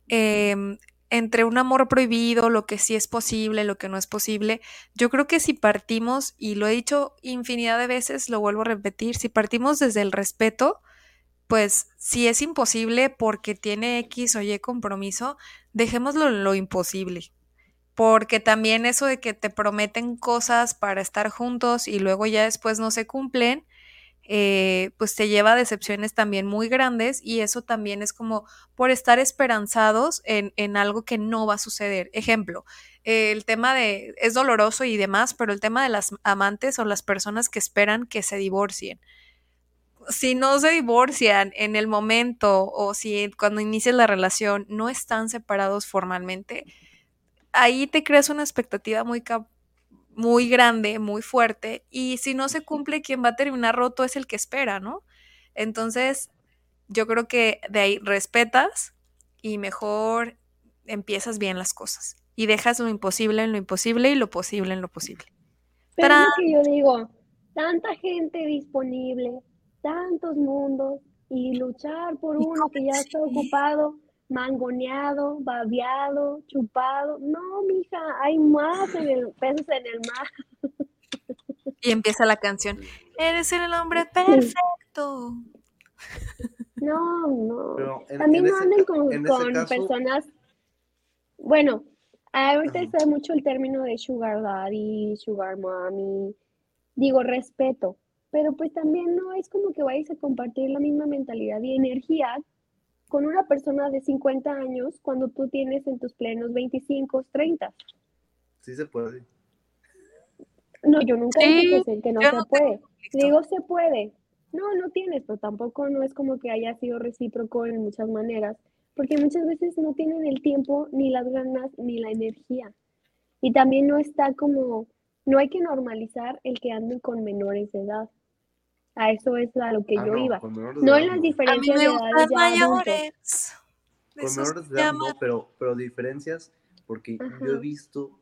em, entre un amor prohibido, lo que sí es posible, lo que no es posible, yo creo que si partimos, y lo he dicho infinidad de veces, lo vuelvo a repetir, si partimos desde el respeto, pues si es imposible porque tiene X o Y compromiso, dejémoslo lo imposible. Porque también eso de que te prometen cosas para estar juntos y luego ya después no se cumplen, eh, pues te lleva a decepciones también muy grandes y eso también es como por estar esperanzados en, en algo que no va a suceder. Ejemplo, el tema de, es doloroso y demás, pero el tema de las amantes o las personas que esperan que se divorcien. Si no se divorcian en el momento o si cuando inicias la relación no están separados formalmente, ahí te creas una expectativa muy, muy grande, muy fuerte, y si no se cumple, quien va a terminar roto es el que espera, ¿no? Entonces, yo creo que de ahí respetas y mejor empiezas bien las cosas y dejas lo imposible en lo imposible y lo posible en lo posible.
Pero es que yo digo, tanta gente disponible, tantos mundos y luchar por uno que ya está ocupado, mangoneado, babeado, chupado. No, mija, hay más en el, peces en el mar.
Y empieza la canción. Eres el hombre perfecto.
No, no. También no anden con, personas. Bueno, ahorita está mucho el término de sugar daddy, sugar mommy. Digo, respeto. Pero pues también no es como que vayas a compartir la misma mentalidad y energía con una persona de 50 años cuando tú tienes en tus plenos 25, 30.
Sí se puede.
No, yo nunca dije que, no se puede. Digo, se puede. No, no tienes, pero tampoco no es como que haya sido recíproco en muchas maneras, porque muchas veces no tienen el tiempo, ni las ganas, ni la energía. Y también no está como, no hay que normalizar el que anden con menores de edad. A eso es a lo que ah, yo iba. No en las diferencias de edades ya mayores.
Con menores de edad no, pero, pero diferencias, porque yo he visto,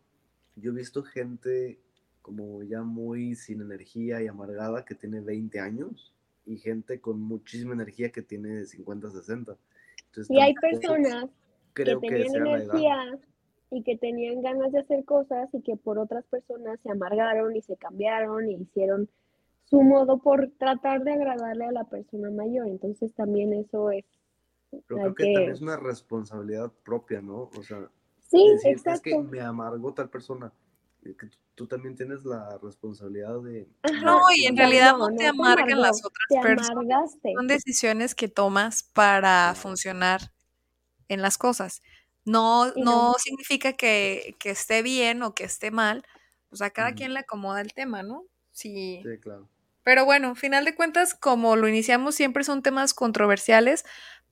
yo he visto gente como ya muy sin energía y amargada que tiene 20 años y gente con muchísima energía que tiene 50, 60.
y hay personas que tenían energía y que tenían ganas de hacer cosas y que por otras personas se amargaron y se cambiaron y hicieron su modo por tratar de agradarle a la persona mayor. Entonces también eso es...
Pero creo que, también es una responsabilidad propia, ¿no? O sea,
sí, exacto. es
que me amargó tal persona que tú también tienes la responsabilidad de...
No, y en realidad no, te amargan las otras personas. Son decisiones que tomas para funcionar en las cosas. No, no, significa que, esté bien o que esté mal. O sea, cada quien le acomoda el tema, ¿no?
Sí. Sí, claro.
Pero bueno, final de cuentas, como lo iniciamos, siempre son temas controversiales,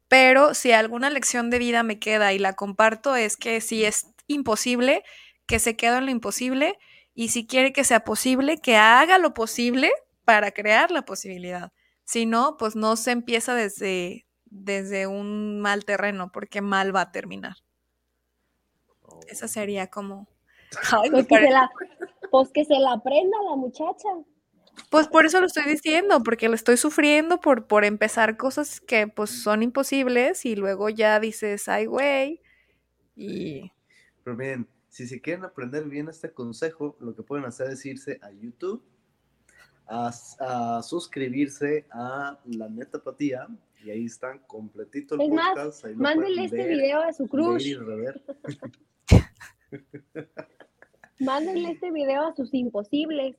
pero si alguna lección de vida me queda y la comparto es que si es imposible, que se quede en lo imposible y si quiere que sea posible, que haga lo posible para crear la posibilidad. Si no, pues no se empieza desde, desde un mal terreno, porque mal va a terminar. Esa sería como...
pues, que se la, pues que se la aprenda la muchacha.
Pues por eso lo estoy diciendo, porque lo estoy sufriendo por, por empezar cosas que pues son imposibles y luego ya dices, ay, güey, y...
Pero bien, si se quieren aprender bien este consejo, lo que pueden hacer es irse a YouTube, a, suscribirse a La Neta Patía, y ahí están completito el
es podcast. Más, este video a su crush. mándenle este video a sus imposibles.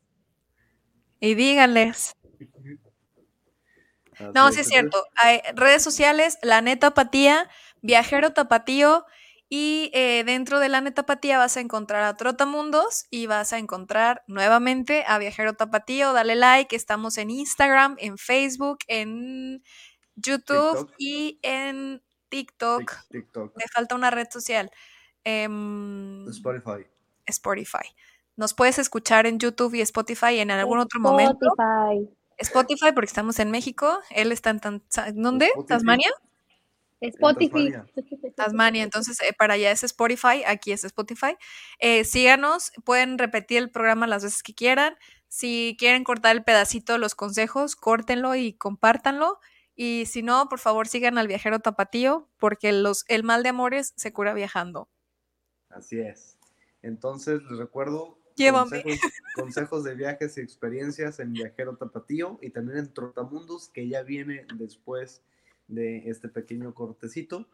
Y díganles. no, sí es cierto. Hay redes sociales, La Neta Patía, Viajero Tapatío y eh, dentro de la Netapatía vas a encontrar a Trotamundos y vas a encontrar nuevamente a Viajero Tapatío. Dale like, estamos en Instagram, en Facebook, en YouTube y en TikTok. Me falta una red social. Em,
Spotify.
Spotify. Nos puedes escuchar en YouTube y Spotify en algún otro momento.
Spotify.
Spotify, porque estamos en México. Él está en ¿dónde? ¿Tasmania?
Spotify.
Tasmania. entonces eh, para allá es Spotify, aquí es Spotify. Eh, síganos, pueden repetir el programa las veces que quieran. Si quieren cortar el pedacito de los consejos, córtenlo y compártanlo. Y si no, por favor sigan al viajero tapatío, porque los, el mal de amores se cura viajando.
Así es. Entonces les recuerdo
Llévame.
Consejos, consejos, de viajes y experiencias en Viajero Tapatío y también en Trotamundos, que ya viene después de este pequeño cortecito.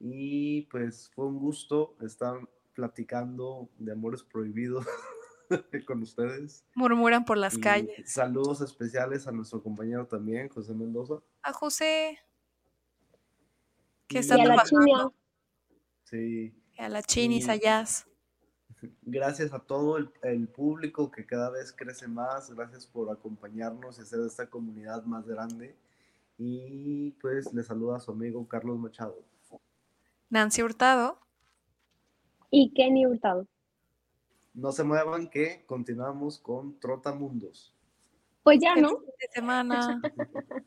Y pues fue un gusto estar platicando de amores prohibidos con ustedes.
Murmuran por las calles.
Saludos especiales a nuestro compañero también, José Mendoza.
A José.
Que está y a la China.
Sí.
a la Chinis allá.
Gracias a todo el, el, público que cada vez crece más. Gracias por acompañarnos y hacer esta comunidad más grande. Y pues le saluda a su amigo Carlos Machado.
Nancy Hurtado.
y Kenny Hurtado.
No se muevan que continuamos con Trotamundos.
Pues ya, ¿no?
de semana.